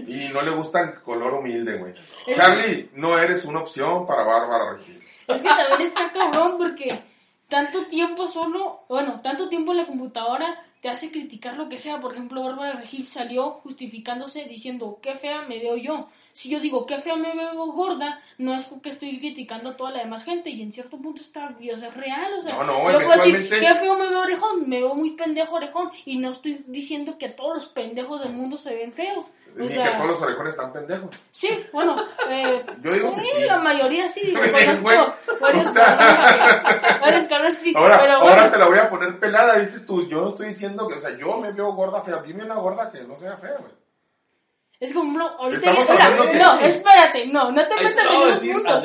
Y no le gusta el color humilde, güey. Charlie, no eres una opción para Bárbara Regil. Es que también está cabrón porque tanto tiempo solo, bueno, tanto tiempo en la computadora te hace criticar lo que sea. Por ejemplo, Bárbara Regil salió justificándose diciendo, qué fea me veo yo. Si yo digo, qué fea me veo gorda, no es porque estoy criticando a toda la demás gente. Y en cierto punto está, o sea, es real. O sea, No, no, yo puedo decir, qué feo me veo orejón, me veo muy pendejo orejón. Y no estoy diciendo que todos los pendejos del mundo se ven feos. O Ni sea, que todos los orejones están pendejos. Sí, bueno, eh, Yo digo que eh, sí. la mayoría sí, digo, ¿Ves, conozco varios cabrones, sí, Ahora, pero ahora bueno, te la voy a poner pelada, dices tú. Yo no estoy diciendo que, o sea, yo me veo gorda fea. Dime una gorda que no sea fea, güey. Es como, bro, ahorita hablando que- no, espérate, no, no te metas en esos puntos.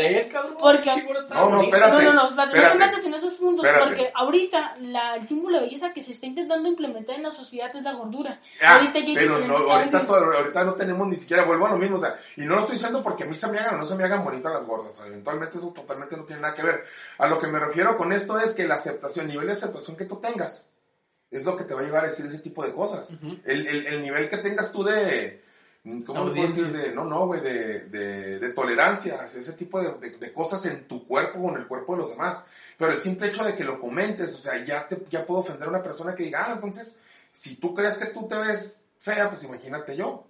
Porque- No, no, espérate. No, no, no, espérate, no te metas en esos puntos, Espérate. porque ahorita la, el símbolo de belleza que se está intentando implementar en la sociedad es la gordura. Ah, ahorita ya hay pero no, ahorita, ahorita no tenemos ni siquiera, vuelvo a lo mismo, o sea, y no lo estoy diciendo porque a mí se me hagan o no se me hagan bonitas las gordas, o sea, eventualmente eso totalmente no tiene nada que ver. A lo que me refiero con esto es que la aceptación, el nivel de aceptación que tú tengas, es lo que te va a llevar a decir ese tipo de cosas. Ujú. el, el, el nivel que tengas tú de, ¿cómo puedo decir? De, no, no, güey, de, de, de tolerancia hacia ese tipo de, de- de cosas en tu cuerpo o en el cuerpo de los demás. Pero el simple hecho de que lo comentes, o sea, ya, te, ya puedo ofender a una persona que diga, ah, entonces, si tú crees que tú te ves fea, pues imagínate yo.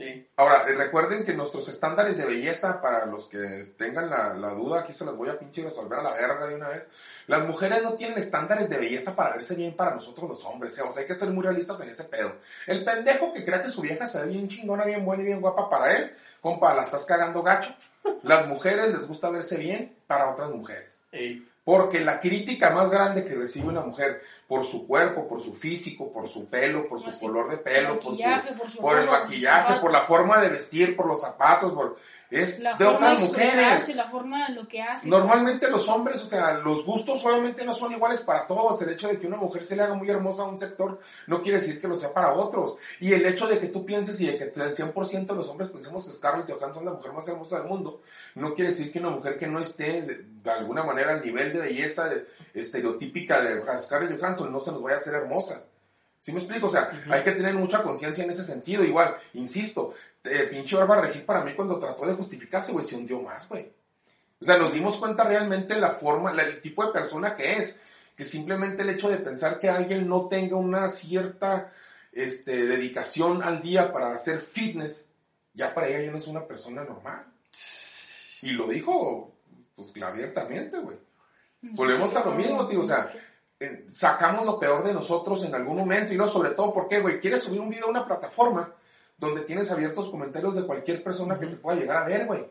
Sí. Ahora, eh, recuerden que nuestros estándares de belleza, para los que tengan la, la duda, aquí se las voy a pinche resolver a la verga de una vez. Las mujeres no tienen estándares de belleza para verse bien para nosotros los hombres, ¿eh? o sea, hay que ser muy realistas en ese pedo. El pendejo que crea que su vieja se ve bien chingona, bien buena y bien guapa para él, compa, la estás cagando gacho. Las mujeres les gusta verse bien para otras mujeres. Porque la crítica más grande que recibe una mujer por su cuerpo, por su físico, por su pelo, por su color de pelo, por, su, por su por el maquillaje, por la forma de vestir, por los zapatos, por, es La de otras de mujeres. expresarse, la forma de lo que hace. Normalmente los hombres, o sea, los gustos obviamente no son iguales para todos. El hecho de que una mujer se le haga muy hermosa a un sector no quiere decir que lo sea para otros. Y el hecho de que tú pienses y de que el 100% de los hombres pensemos que Scarlett Johansson es la mujer más hermosa del mundo, no quiere decir que una mujer que no esté de, de alguna manera al nivel de belleza estereotípica de Scarlett Johansson no se nos vaya a hacer hermosa. ¿Sí me explico? O sea, hay que tener mucha conciencia en ese sentido. Igual, insisto, eh, pinche Bárbara Regil para mí cuando trató de justificarse, güey, se hundió más, güey. O sea, nos dimos cuenta realmente la forma, la- el tipo de persona que es. Que simplemente el hecho de pensar que alguien no tenga una cierta este, dedicación al día para hacer fitness, ya para ella ya no es una persona normal. Y lo dijo, pues, abiertamente, güey. Volvemos a lo mismo, tío, o sea, sacamos lo peor de nosotros en algún momento y no sobre todo porque, güey, quieres subir un video a una plataforma donde tienes abiertos comentarios de cualquier persona que te pueda llegar a ver, güey.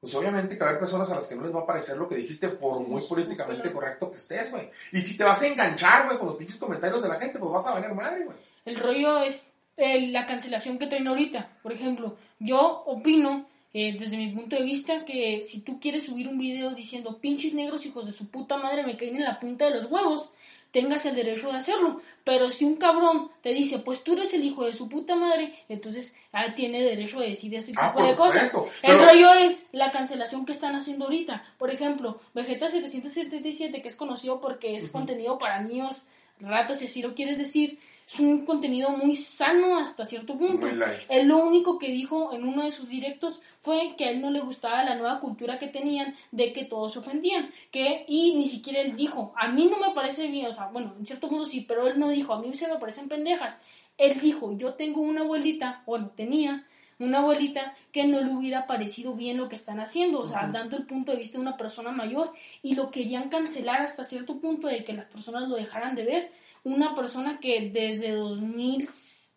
Pues obviamente que va a haber personas a las que no les va a parecer lo que dijiste por muy políticamente correcto que estés, güey. Y si te vas a enganchar, güey, con los pinches comentarios de la gente, pues vas a valer madre, güey. El rollo es eh, la cancelación que traen ahorita. Por ejemplo, yo opino, eh, desde mi punto de vista, que si tú quieres subir un video diciendo pinches negros hijos de su puta madre me caen en la punta de los huevos, tengas el derecho de hacerlo. Pero si un cabrón te dice, pues tú eres el hijo de su puta madre, entonces ah, tiene derecho de decir ese Ah, tipo de cosas. El rollo es la cancelación que están haciendo ahorita. Por ejemplo, Vegeta 777, que es conocido porque es contenido para niños, ratas, si así lo quieres decir, es un contenido muy sano hasta cierto punto. Él lo único que dijo en uno de sus directos fue que a él no le gustaba la nueva cultura que tenían de que todos se ofendían. Que, y ni siquiera él dijo, a mí no me parece bien, o sea, bueno, en cierto modo sí, pero él no dijo, a mí se me parecen pendejas. Él dijo, yo tengo una abuelita, bueno, tenía una abuelita que no le hubiera parecido bien lo que están haciendo, o sea, dando el punto de vista de una persona mayor y lo querían cancelar hasta cierto punto de que las personas lo dejaran de ver. Una persona que desde 2000,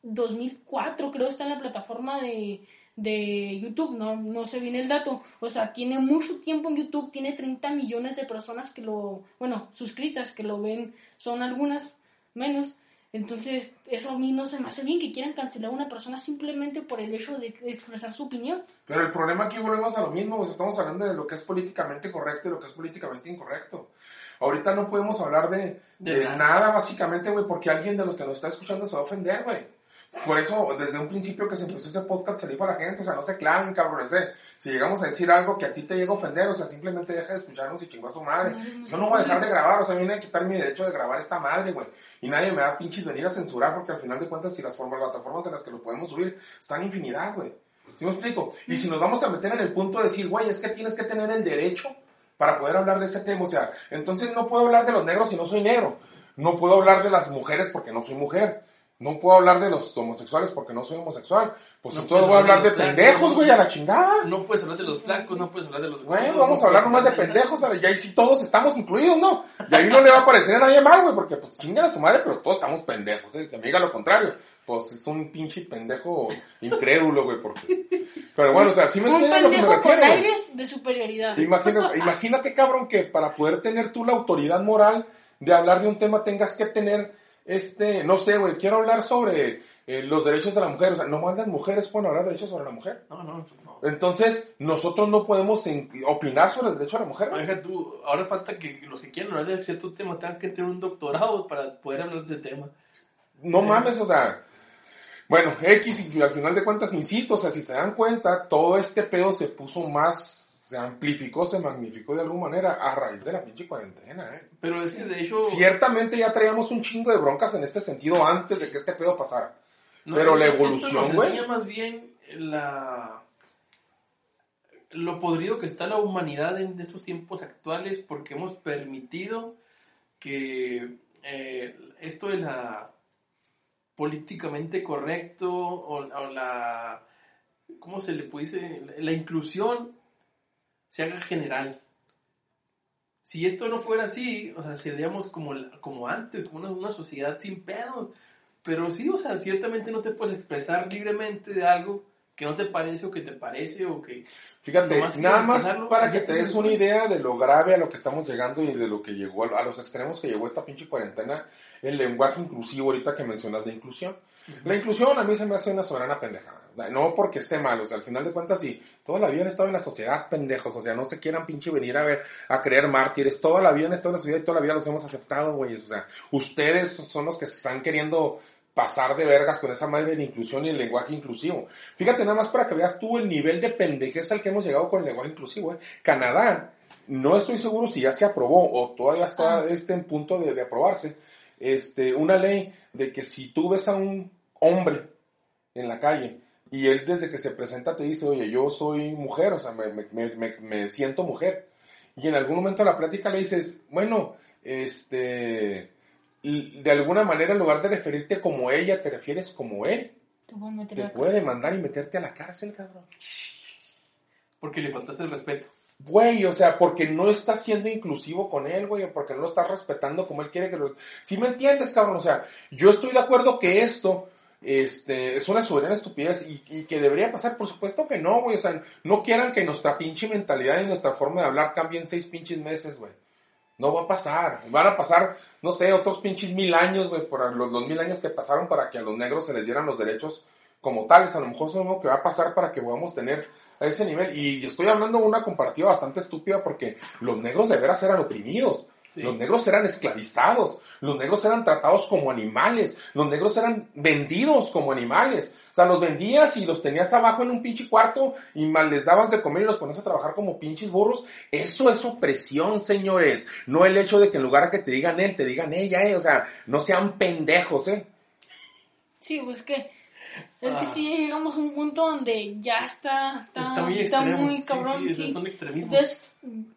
2004 creo está en la plataforma de, de YouTube, no, no sé bien el dato, o sea, tiene mucho tiempo en YouTube, tiene 30 millones de personas que lo, bueno, suscritas que lo ven, son algunas menos, entonces eso a mí no se me hace bien que quieran cancelar a una persona simplemente por el hecho de, de expresar su opinión. Pero el problema aquí volvemos a lo mismo, pues estamos hablando de lo que es políticamente correcto y lo que es políticamente incorrecto. Ahorita no podemos hablar de, de, De nada. nada, básicamente, güey, porque alguien de los que nos está escuchando se va a ofender, güey. Por eso, desde un principio que se empezó ese podcast, se le dijo a la gente, o sea, no se claven, cabrones, eh. Si llegamos a decir algo que a ti te llega a ofender, o sea, simplemente deja de escucharnos y chingó a su madre. Yo no voy a dejar de grabar, o sea, viene a quitar mi derecho de grabar esta madre, güey. Y nadie me va a pinches venir a censurar, porque al final de cuentas, si las formas, plataformas en las que lo podemos subir, están infinidad, güey. ¿Sí me explico? Y si nos vamos a meter en el punto de decir, güey, es que tienes que tener el derecho para poder hablar de ese tema, o sea, entonces no puedo hablar de los negros si no soy negro. No puedo hablar de las mujeres porque no soy mujer. No puedo hablar de los homosexuales porque no soy homosexual. Pues No entonces voy a hablar de pendejos, blancos. güey, a la chingada. No puedes hablar de los flacos, no puedes hablar de los Bueno, gordos, vamos no a hablar nomás de pendejos, ¿sabes? y ahí sí todos estamos incluidos, ¿no? Y ahí no le va a parecer a nadie mal, güey, porque pues chingan a su madre, pero todos estamos pendejos, ¿eh? Que me diga lo contrario, pues es un pinche pendejo incrédulo, güey, porque... Pero bueno, o sea, sí me entiendes a lo que me pendejo con refiero, güey. aires de superioridad. Imagínate, imagínate, cabrón, que para poder tener tú la autoridad moral de hablar de un tema tengas que tener, este, no sé, güey, quiero hablar sobre eh, los derechos de la mujer, o sea, no más las mujeres pueden hablar de derechos sobre la mujer. No, no, pues no. Entonces, nosotros no podemos opinar sobre el derecho de la mujer. tú, ahora falta que los que quieran hablar de cierto tema tengan que tener un doctorado para poder hablar de ese tema. No mames, o sea, bueno, X y al final de cuentas, insisto, o sea, si se dan cuenta, todo este pedo se puso más, se amplificó, se magnificó de alguna manera a raíz de la pinche cuarentena, ¿eh? Pero es que de hecho... Ciertamente ya traíamos un chingo de broncas en este sentido antes de que este pedo pasara. no, pero la evolución, güey. más bien la... Lo podrido que está la humanidad en estos tiempos actuales porque hemos permitido que eh, esto de la políticamente correcto o, o la ¿cómo se le puede decir? La inclusión se haga general. Si esto no fuera así, o sea, seríamos como, como antes, como una, una sociedad sin pedos. Pero sí, o sea, ciertamente no te puedes expresar libremente de algo que no te parece o que te parece o que... Fíjate, nada más pasarlo, para que te des una idea de lo grave a lo que estamos llegando y de lo que llegó, a los extremos que llegó esta pinche cuarentena, el lenguaje inclusivo ahorita que mencionas de inclusión. La inclusión a mí se me hace una soberana pendejada. No porque esté mal, o sea, al final de cuentas, sí, toda la vida han estado en la sociedad, pendejos, o sea, no se quieran pinche venir a ver, a creer mártires, toda la vida han estado en la sociedad y toda la vida los hemos aceptado, güeyes, o sea, ustedes son los que están queriendo pasar de vergas con esa madre de la inclusión y el lenguaje inclusivo. Fíjate nada más para que veas tú el nivel de pendejez al que hemos llegado con el lenguaje inclusivo, eh. Canadá, no estoy seguro si ya se aprobó o todavía está Ah. este en punto de, de aprobarse, este, una ley de que si tú ves a un hombre en la calle y él desde que se presenta te dice, oye, yo soy mujer, o sea, me, me- me- me- me siento mujer. Y en algún momento de la plática le dices, bueno, este, de alguna manera en lugar de referirte como ella, te refieres como él. Te puede demandar y meterte a la cárcel, cabrón. Porque le faltaste el respeto. Güey, o sea, porque no estás siendo inclusivo con él, güey, o porque no lo estás respetando como él quiere que lo... Si me entiendes, cabrón, o sea, yo estoy de acuerdo que esto este, es una soberana estupidez y, y que debería pasar, por supuesto que no, güey, o sea, no quieran que nuestra pinche mentalidad y nuestra forma de hablar cambien seis pinches meses, güey. No va a pasar. Van a pasar, no sé, otros pinches mil años, güey, por los, los mil años que pasaron para que a los negros se les dieran los derechos como tales. A lo mejor es lo que va a pasar para que podamos tener a ese nivel. Y estoy hablando de una comparativa bastante estúpida porque los negros de veras eran oprimidos. Sí. Los negros eran esclavizados, los negros eran tratados como animales, los negros eran vendidos como animales. O sea, los vendías y los tenías abajo en un pinche cuarto y mal les dabas de comer y los ponías a trabajar como pinches burros. Eso es opresión, señores. No el hecho de que en lugar de que te digan él, te digan ella, eh. O sea, no sean pendejos, eh. Sí, pues que es que Ah. sí llegamos a un punto donde ya está, está, Está muy está muy Sí, cabrón, sí, sí. son extremismos. Entonces,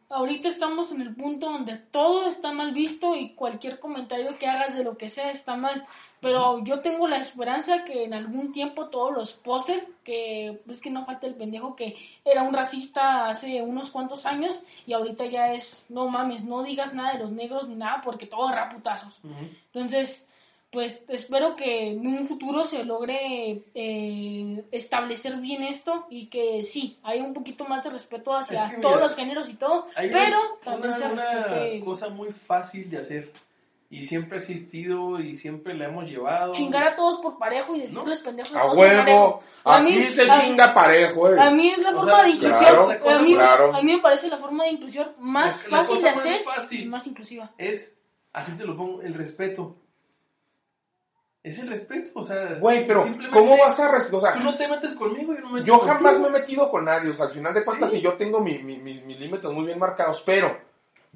ahorita estamos en el punto donde todo está mal visto y cualquier comentario que hagas de lo que sea está mal. Pero yo tengo la esperanza que en algún tiempo todos los posers, que es que no falta el pendejo que era un racista hace unos cuantos años y ahorita ya es, no mames, no digas nada de los negros ni nada porque todo era putazos. Entonces, pues espero que en un futuro se logre eh, establecer bien esto y que sí, haya un poquito más de respeto hacia Es que todos mira, los géneros y todo, Hay pero una- también una, se una respete cosa muy fácil de hacer y siempre ha existido y siempre la hemos llevado. chingar a todos por parejo y decirles pendejos a huevo. A mí- se a- chinga parejo, eh. A mí es la O forma sea, de inclusión, claro, a, mí, claro. a mí me parece la forma de inclusión más fácil de más hacer fácil. y más inclusiva. Es, así te lo pongo, el respeto. Es el respeto, o sea. Güey, pero ¿cómo vas a respetar? O sea, Tú no te metes conmigo, yo no me Yo jamás contigo. me he metido con nadie, o sea, al final de cuentas, Sí. si yo tengo mi- mi- mis, mis límites muy bien marcados, pero,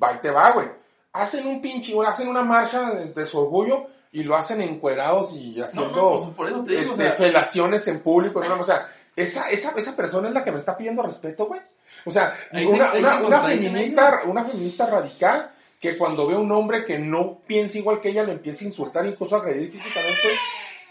va y te va, güey. Hacen un pinche, hacen una marcha de, de su orgullo y lo hacen encuerados y haciendo No, no, pues, digo, este, o sea- felaciones en público, o sea, esa, esa, esa persona es la que me está pidiendo respeto, güey. O sea, Ahí se- una, una, se una feminista, una feminista radical que cuando ve a un hombre que no piensa igual que ella, le empieza a insultar, incluso a agredir físicamente,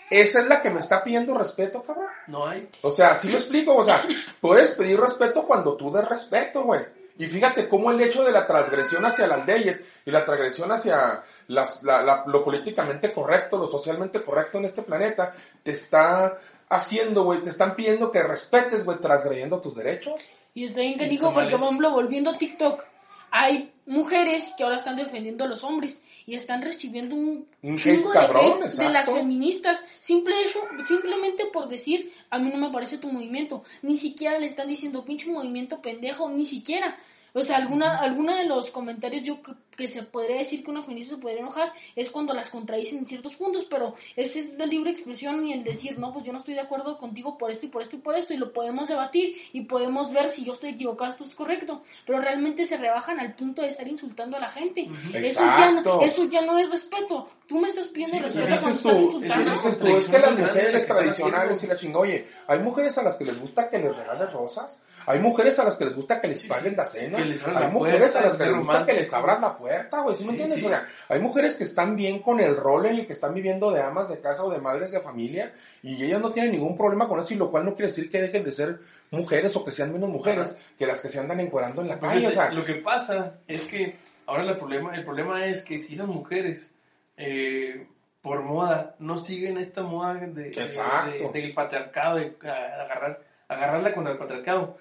esa es la que me está pidiendo respeto, cabrón. No hay. O sea, sí me explico, o sea, puedes pedir respeto cuando tú des respeto, güey. Y fíjate cómo el hecho de la transgresión hacia las leyes y la transgresión hacia las, la- la- lo políticamente correcto, lo socialmente correcto en este planeta, te está haciendo, güey, te están pidiendo que respetes, güey, transgrediendo tus derechos. Y está bien que digo, porque por ejemplo, volviendo a TikTok, hay mujeres que ahora están defendiendo a los hombres y están recibiendo un, Un chingo hate cabrón, de hate de las feministas, simple hecho, simplemente por decir, a mí no me parece tu movimiento, ni siquiera le están diciendo pinche movimiento pendejo, ni siquiera. O sea, alguna, alguna de los comentarios yo que, se podría decir que una feminista se podría enojar es cuando las contradicen en ciertos puntos, pero ese es la libre expresión y el decir, no, pues yo no estoy de acuerdo contigo por esto y por esto y por esto, y lo podemos debatir y podemos ver si yo estoy equivocado, esto es correcto, pero realmente se rebajan al punto de estar insultando a la gente. Eso, ya no, eso ya no es respeto. Tú me estás pidiendo Sí, respeto cuando estás insultando. dices tú, es que las mujeres tradicionales y la chinga, oye, hay mujeres a las que les gusta que les regales rosas, hay mujeres a las que les gusta que les paguen la cena, abran hay mujeres a las que les gusta que les abras la puerta, güey, ¿sí me Sí, entiendes? sí. O sea, hay mujeres que están bien con el rol en el que están viviendo de amas de casa o de madres de familia y ellas no tienen ningún problema con eso y lo cual no quiere decir que dejen de ser mujeres o que sean menos mujeres Ajá. que las que se andan encuerando en la calle, o te- sea, lo que pasa es que ahora el problema, el problema es que si esas mujeres eh, por moda no siguen esta moda de, de- Exacto. de- del patriarcado de agarrar agarrarla con el patriarcado.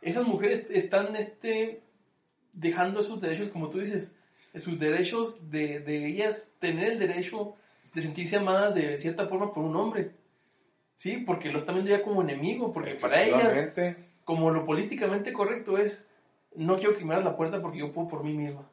Esas mujeres están este, dejando esos derechos, como tú dices, sus derechos de, de ellas tener el derecho de sentirse amadas de cierta forma por un hombre. Sí, porque lo están viendo ya como enemigo, porque para ellas, como lo políticamente correcto es, no quiero que me la puerta porque yo puedo por mí misma.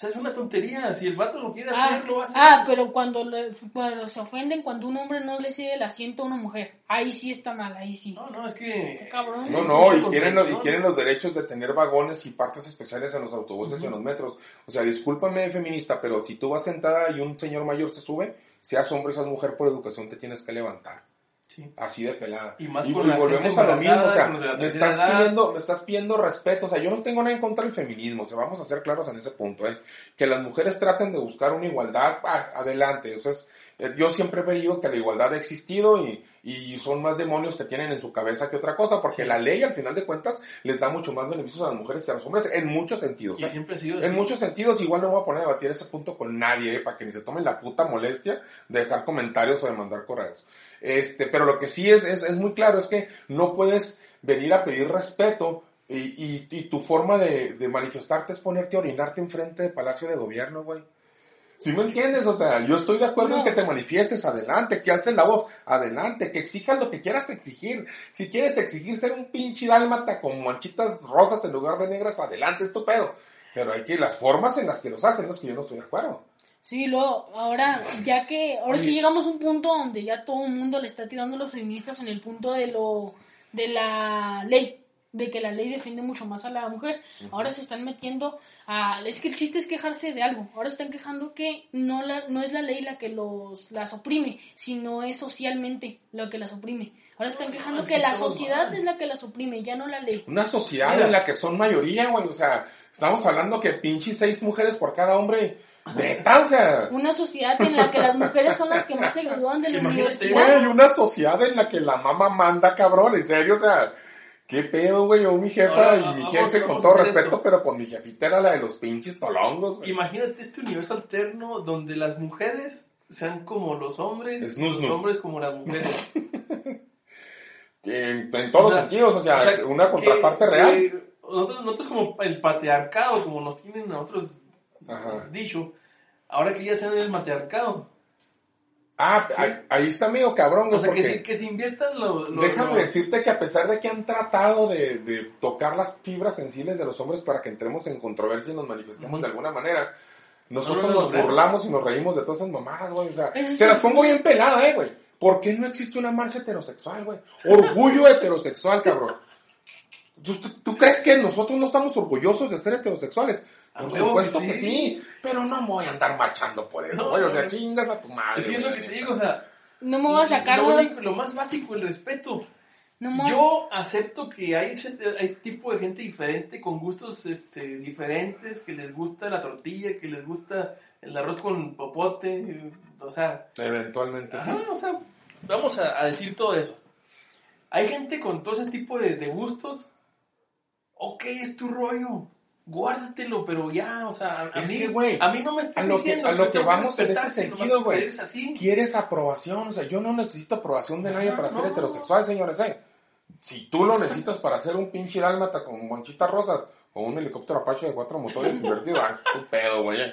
O sea, es una tontería. Si el vato lo quiere ah, hacer, lo va a hacer. Ah, pero cuando, se ofenden cuando un hombre no le cede el asiento a una mujer. Ahí sí está mal, ahí sí. No, no, es que... cabrón. No, no, y quieren, y quieren los derechos de tener vagones y partes especiales en los autobuses y en los metros. O sea, discúlpame, feminista, pero si tú vas sentada y un señor mayor se sube, seas hombre o seas mujer, por educación te tienes que levantar. Así de pelada. Y, más volvemos a lo mismo, o sea, me estás, pidiendo, me estás pidiendo respeto, o sea, yo no tengo nada en contra del feminismo, o sea, vamos a ser claros en ese punto, ¿eh? que las mujeres traten de buscar una igualdad, ah, adelante, eso es, yo siempre he pedido que la igualdad ha existido y, y, son más demonios que tienen en su cabeza que otra cosa, porque la ley al final de cuentas les da mucho más beneficios a las mujeres que a los hombres en muchos sentidos. ¿eh? siempre ha sido En muchos sentidos, igual no voy a poner a debatir ese punto con nadie, ¿eh? para que ni se tomen la puta molestia de dejar comentarios o de mandar correos. Este, pero lo que sí es, es, es muy claro es que no puedes venir a pedir respeto y, y, y tu forma de, de manifestarte es ponerte a orinarte enfrente del Palacio de Gobierno, güey. ¿Sí me entiendes? O sea, yo estoy de acuerdo en que te manifiestes, adelante, que alces la voz, adelante, que exijas lo que quieras exigir. Si quieres exigir ser un pinche dálmata con manchitas rosas en lugar de negras, adelante, estupendo. Pero hay que las formas en las que los hacen, los que yo no estoy de acuerdo. Sí, luego, ahora, ya que, ahora sí llegamos a un punto donde ya todo el mundo le está tirando a los feministas en el punto de lo, de la ley de que la ley defiende mucho más a la mujer. Ahora se están metiendo a... Es que el chiste es quejarse de algo. Ahora están quejando que no, la, no es la ley la que los, las oprime, sino es socialmente lo que las oprime. Ahora están quejando que, la sociedad es la que las oprime, ya no la ley. Una sociedad en la que son mayoría, güey. O sea, estamos hablando que pinche seis mujeres por cada hombre... sea... Una sociedad en la que las mujeres son las que más se gradúan de la universidad. Güey, una sociedad en la que la mamá manda, cabrón, en serio, o sea... ¿Qué pedo, güey? Yo, mi jefa y mi jefe, con todo respeto, pero pues mi jefita era la de los pinches tolongos, güey. Imagínate este universo alterno donde las mujeres sean como los hombres y los hombres como las mujeres. en, todos los sentidos, o sea, una contraparte real. nosotros, nosotros como el patriarcado, como nos tienen nosotros dicho, ahora que ya sean el matriarcado Ah, ahí, está medio cabrón. O sea, que, se, que se inviertan los... déjame decirte que a pesar de que han tratado de, de, tocar las fibras sensibles de los hombres para que entremos en controversia y nos manifestemos de alguna manera, nosotros nos burlamos y nos reímos de todas esas mamadas, güey. O sea, se las pongo bien pelada, eh, güey. ¿Por qué no existe una marcha heterosexual, güey? Orgullo heterosexual, cabrón. ¿Tú, crees que nosotros no estamos orgullosos de ser heterosexuales? Por supuesto que sí. pero no voy a andar marchando por eso, güey. o sea, chingas a tu madre. Es lo que te digo, o sea. No me voy a sacar. Lo, lo más básico, el respeto. Yo acepto que hay, hay tipo de gente diferente, con gustos este, diferentes, que les gusta la tortilla, que les gusta el arroz con popote, o sea... Eventualmente, sí. O sea, vamos a, decir todo eso. Hay gente con todo ese tipo de, de gustos, ok, es tu rollo, guárdatelo, pero ya, o sea, a, mí, a mí no me está a lo que, a lo que vamos en este sentido, güey. Quieres aprobación, o sea, yo no necesito aprobación de nadie para ser heterosexual, señores, eh. Si tú lo necesitas para hacer un pinche dálmata con manchitas rosas o un helicóptero Apache de cuatro motores invertido, ah, es tu pedo, güey.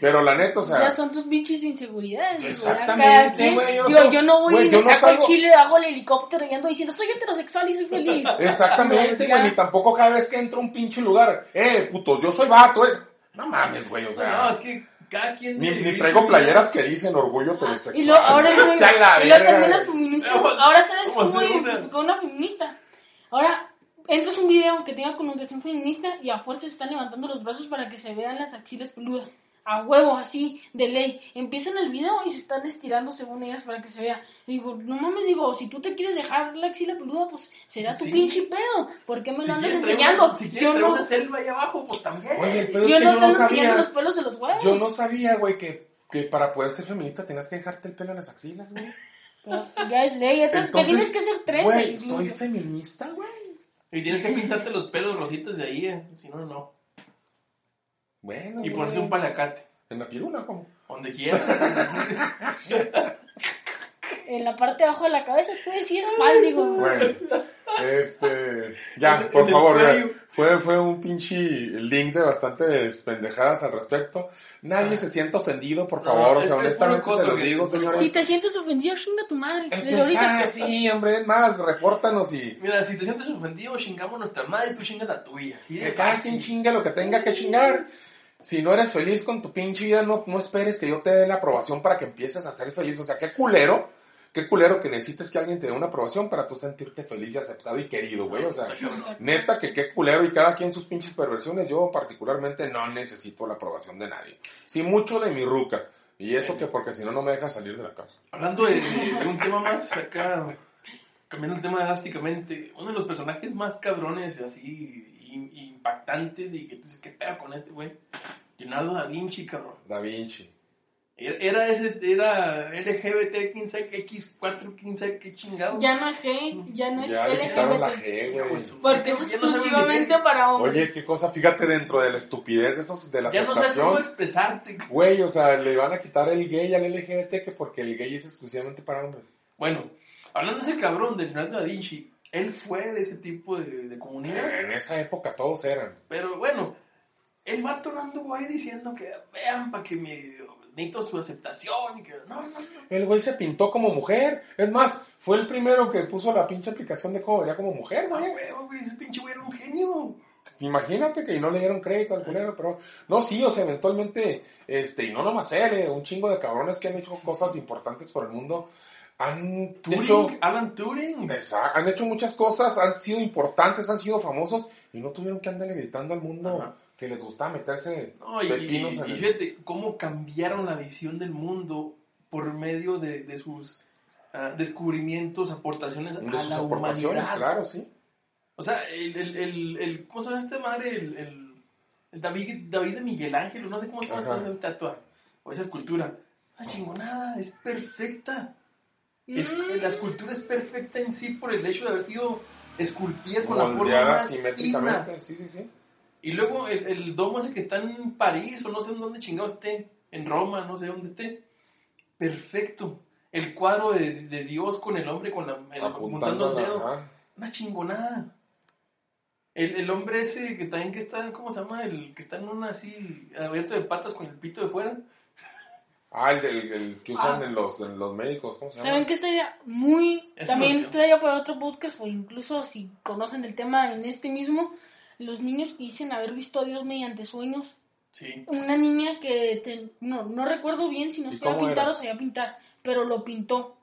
Pero la neta, o sea. Ya son tus pinches inseguridades. Exactamente, güey. Yo, yo, no voy y me saco el chile, hago el helicóptero y ando diciendo, soy heterosexual y soy feliz. Exactamente, güey. Ni tampoco cada vez que entro a un pinche lugar, eh, putos, yo soy vato, eh. No mames, güey, o sea. No, es que cada quien. Ni, ni traigo playeras que dicen orgullo heterosexual. Y lo, ahora, y lo también las feministas. Ahora sabes cómo identificar una feminista. Ahora, entras un video que tenga connotación feminista y a fuerza se están levantando los brazos para que se vean las axilas peludas. A huevo, así, de ley. Empiezan el video y se están estirando según ellas para que se vea. digo, no mames, digo, si tú te quieres dejar la axila peluda, pues será tu pinche pedo. ¿Por qué me lo andas enseñando? si yo no... una selva ahí abajo, pues también. Oye, el pedo yo es que no yo no sabía. los pelos de los huevos. Yo no sabía, güey, que, que para poder ser feminista tenías que dejarte el pelo en las axilas, güey. Pues ya es ley, ya te, tienes que ser tres. Güey, soy feminista, güey. Y tienes que pintarte los pelos rositas de ahí, eh. si no, no. Bueno. Y ponerte un palacate. ¿En la piruna cómo? Donde quieras. en la parte de abajo de la cabeza, pues sí es. Bueno. Este, ya, por favor, ya. Fue, fue un pinche link de bastantes pendejadas al respecto. Nadie se siente ofendido, por No, favor. o sea, es honestamente se los que- digo, señores. Si te sientes ofendido, chinga tu madre. Es Desde ahorita. ah, sí, hombre, es más, repórtanos y Mira, si te sientes ofendido, chingamos nuestra madre y tú chingas la tuya. De que cada quien chingue lo que tenga que chingar. Si no eres feliz con tu pinche vida, no, no esperes que yo te dé la aprobación para que empieces a ser feliz. O sea, qué culero, qué culero que necesites que alguien te dé una aprobación para tú sentirte feliz y aceptado y querido, güey. O sea, neta que qué culero y cada quien sus pinches perversiones. Yo particularmente no necesito la aprobación de nadie. Sí, mucho de mi ruca. Y eso que porque si no, no me deja salir de la casa. Hablando de, de un tema más acá, cambiando el tema drásticamente, uno de los personajes más cabrones, así, im- impactantes y que tú dices, ¿qué pedo con este güey? Leonardo da Vinci, cabrón. Da Vinci. Era, ese, era LGBT, quién sabe qué, X4, quién sabe qué chingado. Ya no es gay, ya no es Ya le quitaron la LGBT. G, güey. Porque es Ya no exclusivamente para hombres. Oye, qué cosa, fíjate dentro de la estupidez de esos de la Ya no sabes cómo expresarte. Güey, o sea, le van a quitar el gay al LGBT que porque el gay es exclusivamente para hombres. Bueno, hablando de ese cabrón de Leonardo da Vinci, él fue de ese tipo de, de comunidad. En esa época todos eran. Pero bueno, el vato no anduvo ahí diciendo que vean para que me necesito su aceptación y que no, no, no. El güey se pintó como mujer. Es más, fue el primero que puso la pinche aplicación de cómo vería como mujer, Ah, güey. huevo, güey, ese pinche güey era un genio. Imagínate que no le dieron crédito al culero, pero no, sí, o sea, eventualmente, este, y no nomás él, eh, un chingo de cabrones que han hecho cosas importantes por el mundo, han Turing, hecho, Alan Turing. Esa- han hecho muchas cosas, han sido importantes, han sido famosos, y no tuvieron que andarle gritando al mundo Ajá. Que les gustaba meterse No, y, pepinos y- en y el... fíjate cómo cambiaron la visión del mundo por medio de, de sus ah, descubrimientos, aportaciones de a sus la aportaciones, humanidad. claro, sí. O sea, el, el, el, el- ¿cómo se llama este madre? El, el, el David, David de Miguel Ángel, no sé cómo se llama esa estatua o esa escultura. La chingonada, es perfecta. Es, Mm. La escultura es perfecta en sí por el hecho de haber sido esculpida con la forma más fina. simétricamente, sí, sí, sí. Y luego el, el domo ese que está en París o no sé en dónde chingado esté, en Roma, no sé dónde esté. Perfecto. El cuadro de, de Dios con el hombre con la, el- Apuntando el la... dedo. ajá. Una chingonada. El, el hombre ese que también que está, ¿cómo se llama? El que está en una así, abierto de patas con el pito de fuera. Ah, el, del- el que usan Ah. en, los, en los médicos, ¿cómo se llama? ¿Saben que estaría muy... Eso también traía para otro podcast, o incluso si conocen el tema en este mismo, los niños que dicen haber visto a Dios mediante sueños. Sí. Una niña que, te- no, no recuerdo bien si no ¿Y sabía pintar era? o sabía pintar, pero lo pintó.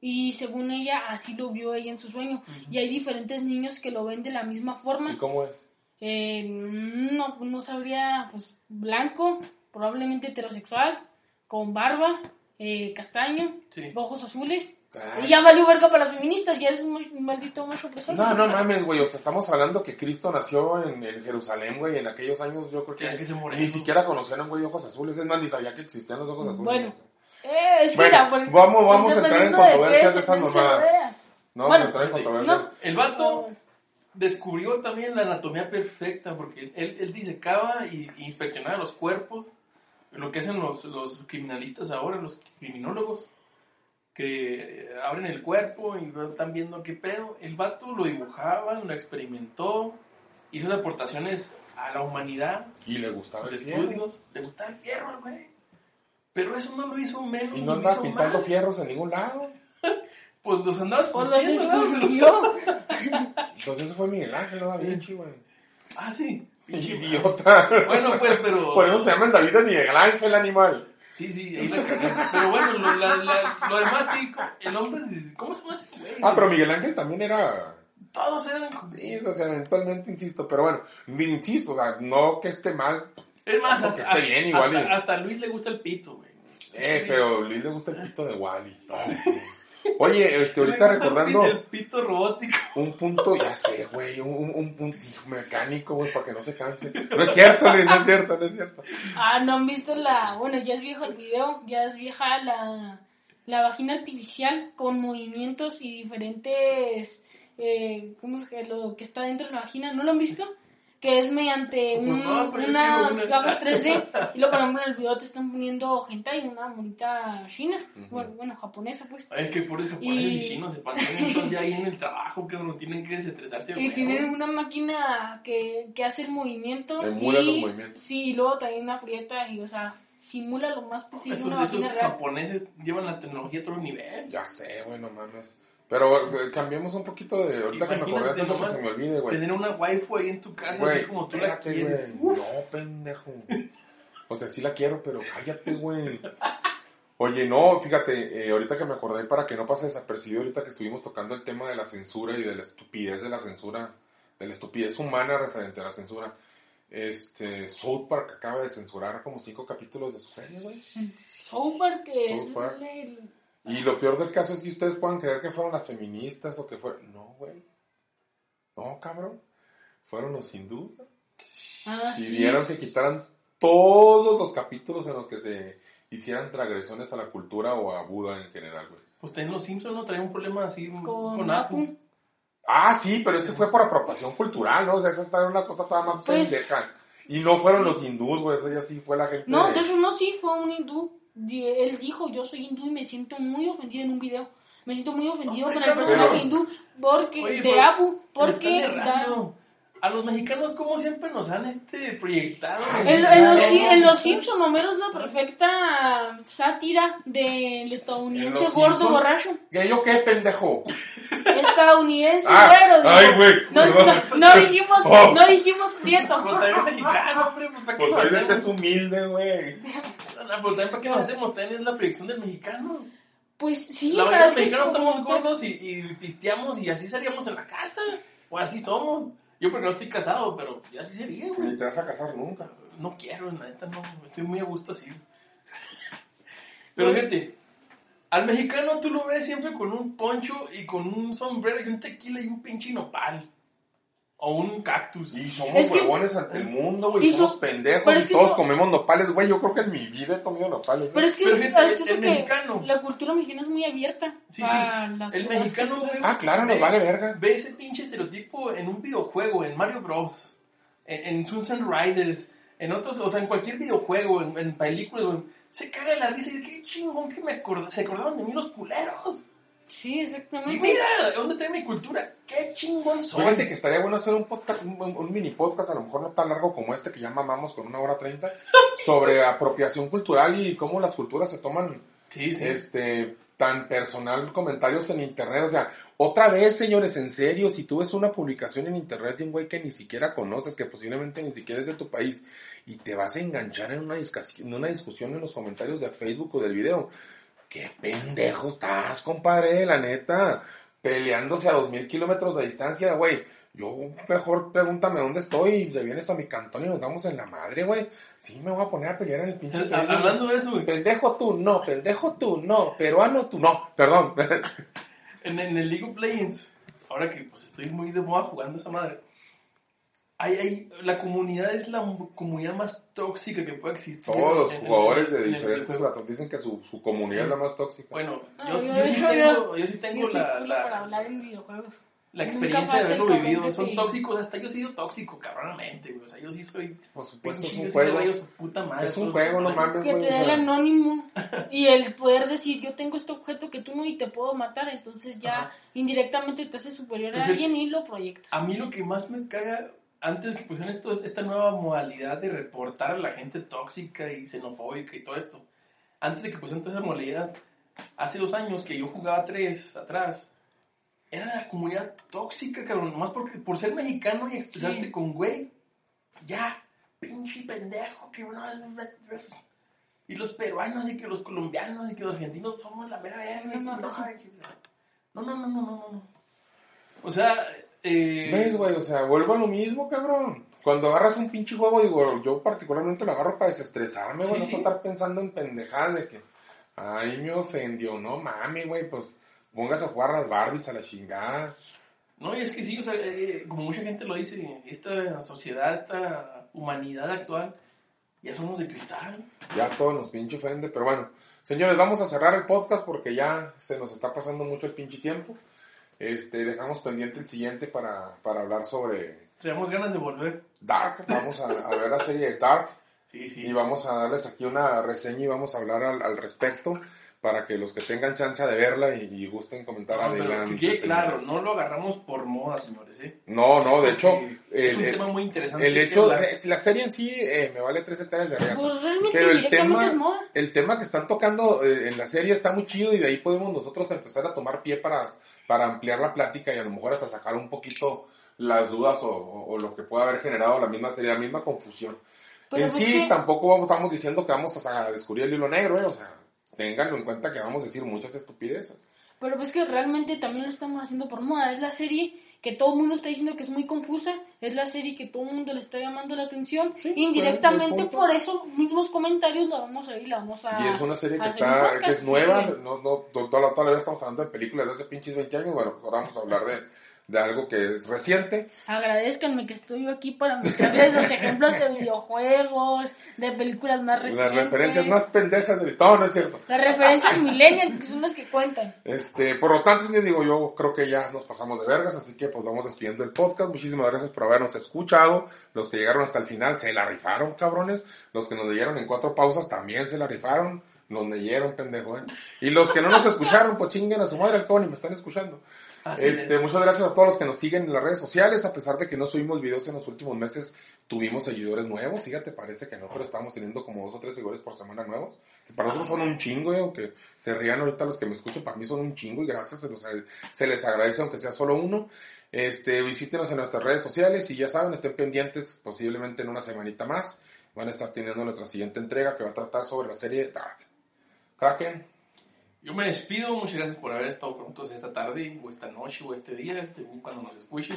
Y según ella, así lo vio ella en su sueño. Y hay diferentes niños que lo ven de la misma forma. ¿Y cómo es? Eh, no, no sabría, pues, blanco, probablemente heterosexual, con barba, eh, castaño, Sí. ojos azules. Ay. Y ya valió verga para las feministas, ya eres un, maldito macho opresor. No, no mames, güey. O sea, estamos hablando que Cristo nació en, en Jerusalén, güey. En aquellos años yo creo que, ni siquiera conocían a un güey de ojos azules. Es más, ni sabía que existían los ojos azules. Bueno. Eh, es que Bueno, por- vamos- vamos a entrar en controversias de esas mamadas. No vamos Bueno, a entrar en controversias. no. El vato descubrió también la anatomía perfecta porque él, él disecaba y, y inspeccionaba los cuerpos, lo que hacen los, los criminalistas ahora, los criminólogos, que eh, abren el cuerpo y están viendo qué pedo. El vato lo dibujaba, lo experimentó, hizo sus aportaciones a la humanidad, Y le gustaba sus el fierro. estudios, le gustaba el fierro al güey. Pero eso no lo hizo menos. Y no andaba pintando más. fierros en ningún lado. Pues los andabas Pues los. Entonces eso fue Miguel Ángel, no Da Vinci, güey. Ah, sí. Idiota. Bueno, pues, pero. Por eso se llama el David de Miguel Ángel, animal. Sí, sí, ahí la cagué. Pero bueno, lo, la- la- lo demás sí. El hombre. de- ¿Cómo se llama ese güey? Ah, pero Miguel Ángel también era... Todos eran. Sí, o sea, eventualmente insisto, pero bueno, insisto, o sea, no que esté mal, Es más, hasta, esté bien, igual hasta, y- hasta Luis le gusta el pito, güey. eh, pero Luis le gusta el pito de Wally. Oye, este, ahorita recordando El pito robótico. un punto, ya sé, güey, un, un, un punto mecánico, güey, para que no se canse. No es cierto, Luis, no es cierto, no es cierto. Ah, no han visto la. Bueno, ya es viejo el video, ya es vieja la, la vagina artificial con movimientos y diferentes. Eh, ¿Cómo es que lo que está dentro de la vagina? ¿No lo han visto? Que es mediante un- no, unas una. gafas 3D. Y luego, por ejemplo, en el video te están poniendo gente y una monita china. Ujú. Bueno, bueno, japonesa, pues. Ay, que pobres japoneses y, Y- chinos se pasan todo día ahí en el trabajo, que no tienen que desestresarse. Y tienen una máquina que, que hace el movimiento. Emula y, los movimientos. Sí, y luego también aprieta y, o sea, simula lo más posible Esos, una esos real. japoneses llevan la tecnología a otro nivel. Ya sé, güey, no mames. Pero eh, cambiemos un poquito de. Ahorita que me acordé antes de que se me olvide, güey. Tener una waifu ahí en tu casa, Güey, así como tú la quieres. güey. No, pendejo. O sea, sí la quiero, pero cállate, güey. Oye, no, fíjate, eh, ahorita que me acordé, para que no pase desapercibido, ahorita que estuvimos tocando el tema de la censura y de la estupidez de la censura, de la estupidez humana referente a la censura. Este, South Park acaba de censurar como cinco capítulos de su serie, güey. South Park, que South es Park. el- Y lo peor del caso es que ustedes puedan creer que fueron las feministas o que fueron... No, güey. No, cabrón. Fueron los hindúes. Ah, sí. pidieron que quitaran todos los capítulos en los que se hicieran transgresiones a la cultura o a Buda en general, güey. Pues en los Simpsons no traen un problema así con, Con Apu. Ah, sí, pero ese fue por apropiación cultural, ¿no? O sea, esa era una cosa toda más Pues, pendeja. Y no fueron los hindús, güey, esa ya sí fue la gente... No, de- de hecho no, sí, fue un hindú. Él dijo, yo soy hindú y me siento muy ofendido en un video. Me siento muy ofendido con el personaje hindú porque, Oye, de Apu, Te porque da-. A los mexicanos, como siempre nos han este proyectado. Ah, En, los, en los Simpsons, Homero es la perfecta sátira del estadounidense En los gordo Simpson- borracho. ¿Y yo qué, pendejo? Estadounidense Ah, güero. ay, güey, No, perdón. no, no dijimos, Oh. no dijimos prieto. Pues también mexicano, hombre, pues Pues hacemos. tez humilde, güey. No, pues también para qué nos hacemos, también es la proyección del mexicano. Pues sí, la o sea, es que mexicanos estamos gordos y, y pisteamos y así seríamos en la casa. O así somos. Yo porque no estoy casado, pero ya así sería, güey. Ni te vas a casar nunca. No quiero, la neta, no. Estoy muy a gusto así. Pero fíjate, al mexicano tú lo ves siempre con un poncho y con un sombrero y un tequila y un pinche nopal. O un cactus. Y somos Es que- huevones ante el mundo, güey. y Somos so- pendejos pero y es que todos so- comemos nopales, güey. Yo creo que en mi vida he comido nopales. Pero ¿eh? es que, Pero es, es que eso el que mexicano. la cultura mexicana es muy abierta. Sí, sí. las El mexicano, güey. Ah, claro, nos Ve- vale verga. Ve ese pinche estereotipo en un videojuego, en Mario Bros. En, en Sunset Riders, en otros, o sea, en cualquier videojuego, en, en películas, güey. Se caga la risa y dice, qué chingón que me acord- se acordaron de mí los culeros. Sí, Y exactamente. mira, ¿de dónde trae mi cultura? Qué chingón soy. Fíjate que estaría bueno hacer un podcast, un, un- un mini podcast, a lo mejor no tan largo como este que ya mamamos con una hora treinta, sobre apropiación cultural y cómo las culturas se toman Sí, sí. este tan personal comentarios en internet. O sea, otra vez, señores, en serio, si tú ves una publicación en internet de un güey que ni siquiera conoces, que posiblemente ni siquiera es de tu país, y te vas a enganchar en una, discasi- en una discusión en los comentarios de Facebook o del video, qué pendejo estás, compadre, la neta, peleándose a dos mil kilómetros de distancia, güey. Yo mejor pregúntame dónde estoy y le vienes a mi cantón y nos damos en la madre, güey. Sí, me voy a poner a pelear en el pinche Facebook. Hablando de eso, güey, Pendejo tú, no, pendejo tú, no, peruano tú, no, perdón. en, en el League of Legends, ahora que pues estoy muy de moda jugando esa madre, hay, hay, la comunidad es la comunidad más tóxica que puede existir. Todos los jugadores en de el diferentes plataformas dicen que su, su comunidad es la más tóxica. Bueno, yo, yo, yo sí tengo, yo sí tengo Yo sí la, la- para hablar en videojuegos. la experiencia de el haberlo vivido. Son te- tóxicos, hasta yo he sido tóxico, cabronamente. O sea, yo sí soy. Por supuesto, es un sí juego. rayo su puta madre Es a un juego, no mames, Que te da el anónimo y el poder decir yo tengo este objeto que tú no y te puedo matar, entonces ya Ajá. indirectamente te hace superior a alguien y lo proyectas. A mí lo que más me caga, antes que pusieron esto, es esta nueva modalidad de reportar a la gente tóxica y xenofóbica y todo esto. Antes de que pusieron toda esa modalidad, hace dos años que yo jugaba tres atrás, era la comunidad tóxica, cabrón. Nomás porque, por ser mexicano y expresarte Sí. con güey, ya, pinche pendejo, que no. Y los peruanos y que los colombianos y que los argentinos somos la mera verga. no, no, no, no, no, no. O sea, eh, ¿Ves, güey? O sea, vuelvo a lo mismo, cabrón. Cuando agarras un pinche juego, digo, yo particularmente lo agarro para desestresarme, güey. Sí, no sí. para estar pensando en pendejadas de que, ay, me ofendió. No mami, güey, pues pongas a jugar a las Barbies a la chingada. No, y es que sí, o sea, eh, como mucha gente lo dice, esta sociedad, esta humanidad actual, ya somos de cristal. Ya todo nos pinche ofende, pero bueno. Señores, vamos a cerrar el podcast porque ya se nos está pasando mucho el pinche tiempo. Este, dejamos pendiente el siguiente para, para hablar sobre Tenemos ganas de volver. Dark, vamos a, a ver la serie de Dark. Sí, sí. Y vamos a darles aquí una reseña y vamos a hablar al, al respecto para que los que tengan chance de verla y, y gusten comentar No, adelante. que claro, no lo agarramos por moda, señores, ¿eh? No, no, de hecho, es el, un el- tema muy interesante. el hecho, de, la serie en sí eh, me vale tres hectáreas de reata. Pues realmente Pero el tema, es moda. el tema que están tocando eh, en la serie está muy chido y de ahí podemos nosotros empezar a tomar pie para, para ampliar la plática y a lo mejor hasta sacar un poquito las dudas o, o- o lo que pueda haber generado la misma serie, la misma confusión. Pero en pues sí, que- tampoco vamos- estamos diciendo que vamos a descubrir el hilo negro, eh, o sea, ténganlo en cuenta que vamos a decir muchas estupideces. Pero pues que realmente también lo estamos haciendo por moda. Es la serie que todo el mundo está diciendo que es muy confusa. Es la serie que todo el mundo le está llamando la atención. Sí, Indirectamente por eso mismos comentarios la vamos a ir, la vamos a... Y es una serie que está, podcast, que es sí, nueva, güey. no, no, to- toda, la, toda la vida estamos hablando de películas de hace pinches 20 años, bueno, ahora vamos a hablar de, de algo que es reciente. Agradezcanme que estoy yo aquí para mostrarles los ejemplos de videojuegos, de películas más recientes. Las referencias más pendejas del Estado, no es cierto. Las referencias millennial, que son las que cuentan. Este, por lo tanto, les digo, yo creo que ya nos pasamos de vergas, así que pues vamos despidiendo el podcast. Muchísimas gracias por habernos escuchado. Los que llegaron hasta el final se la rifaron, cabrones. Los que nos leyeron en cuatro pausas también se la rifaron. Nos leyeron, pendejo, ¿eh? Y los que no nos escucharon, pues chinguen a su madre al cabo ni me están escuchando. Este, es. muchas gracias a todos los que nos siguen en las redes sociales, a pesar de que no subimos videos en los últimos meses, tuvimos seguidores nuevos, fíjate, parece que no, pero estamos teniendo como dos o tres seguidores por semana nuevos, para nosotros son un chingo, aunque se rían ahorita los que me escuchan, para mí son un chingo y gracias, se les agradece aunque sea solo uno. Este, visítenos en nuestras redes sociales y ya saben, estén pendientes, posiblemente en una semanita más, van a estar teniendo nuestra siguiente entrega que va a tratar sobre la serie Dark. Kraken, Yo me despido, muchas gracias por haber estado con nosotros esta tarde, o esta noche, o este día, según cuando nos escuchen.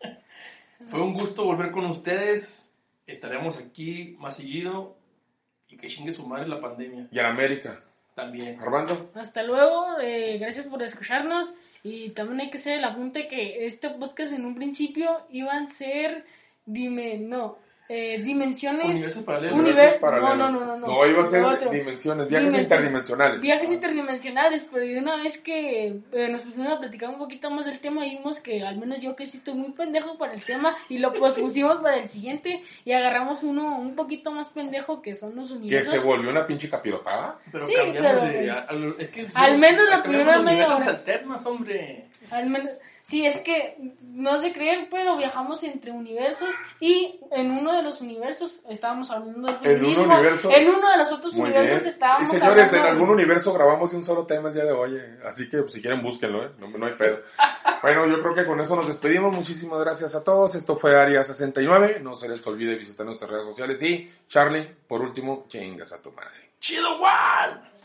Fue un gusto volver con ustedes. Estaremos aquí más seguido. Y que chingue su madre la pandemia y en América. también. Armando. Hasta luego, eh, gracias por escucharnos. Y también hay que hacer el apunte que este podcast en un principio iban a ser, dime, no, eh, dimensiones. Universos paralelos. univer- paralelos. No, no, no, no. no. No, iba a ser Otro. dimensiones, viajes interdimensionales. Viajes interdimensionales, pero de una vez que eh, nos pusimos a platicar un poquito más del tema, vimos que al menos yo que sí estoy muy pendejo para el tema y lo pospusimos para el siguiente y agarramos uno un poquito más pendejo que son los Que universos. se volvió una pinche capirotada. Pero Sí, cambiamos pero de. pues, a- a- es que al menos la primera media hora. alternos, hombre. Al menos, sí, es que no es de creer, pero viajamos entre universos y en uno de los universos estábamos hablando de En un feminismo. universo- En uno de los otros universos bien. estábamos Y señores, en algún universo grabamos de un solo tema el día de hoy. eh. Así que pues, si quieren búsquenlo, ¿eh? no, no hay pedo. bueno, yo creo que con eso nos despedimos. Muchísimas gracias a todos. Esto fue Aria 69. No se les olvide visitar nuestras redes sociales. Y Charlie, por último, chingas a tu madre. ¡Chido, Juan!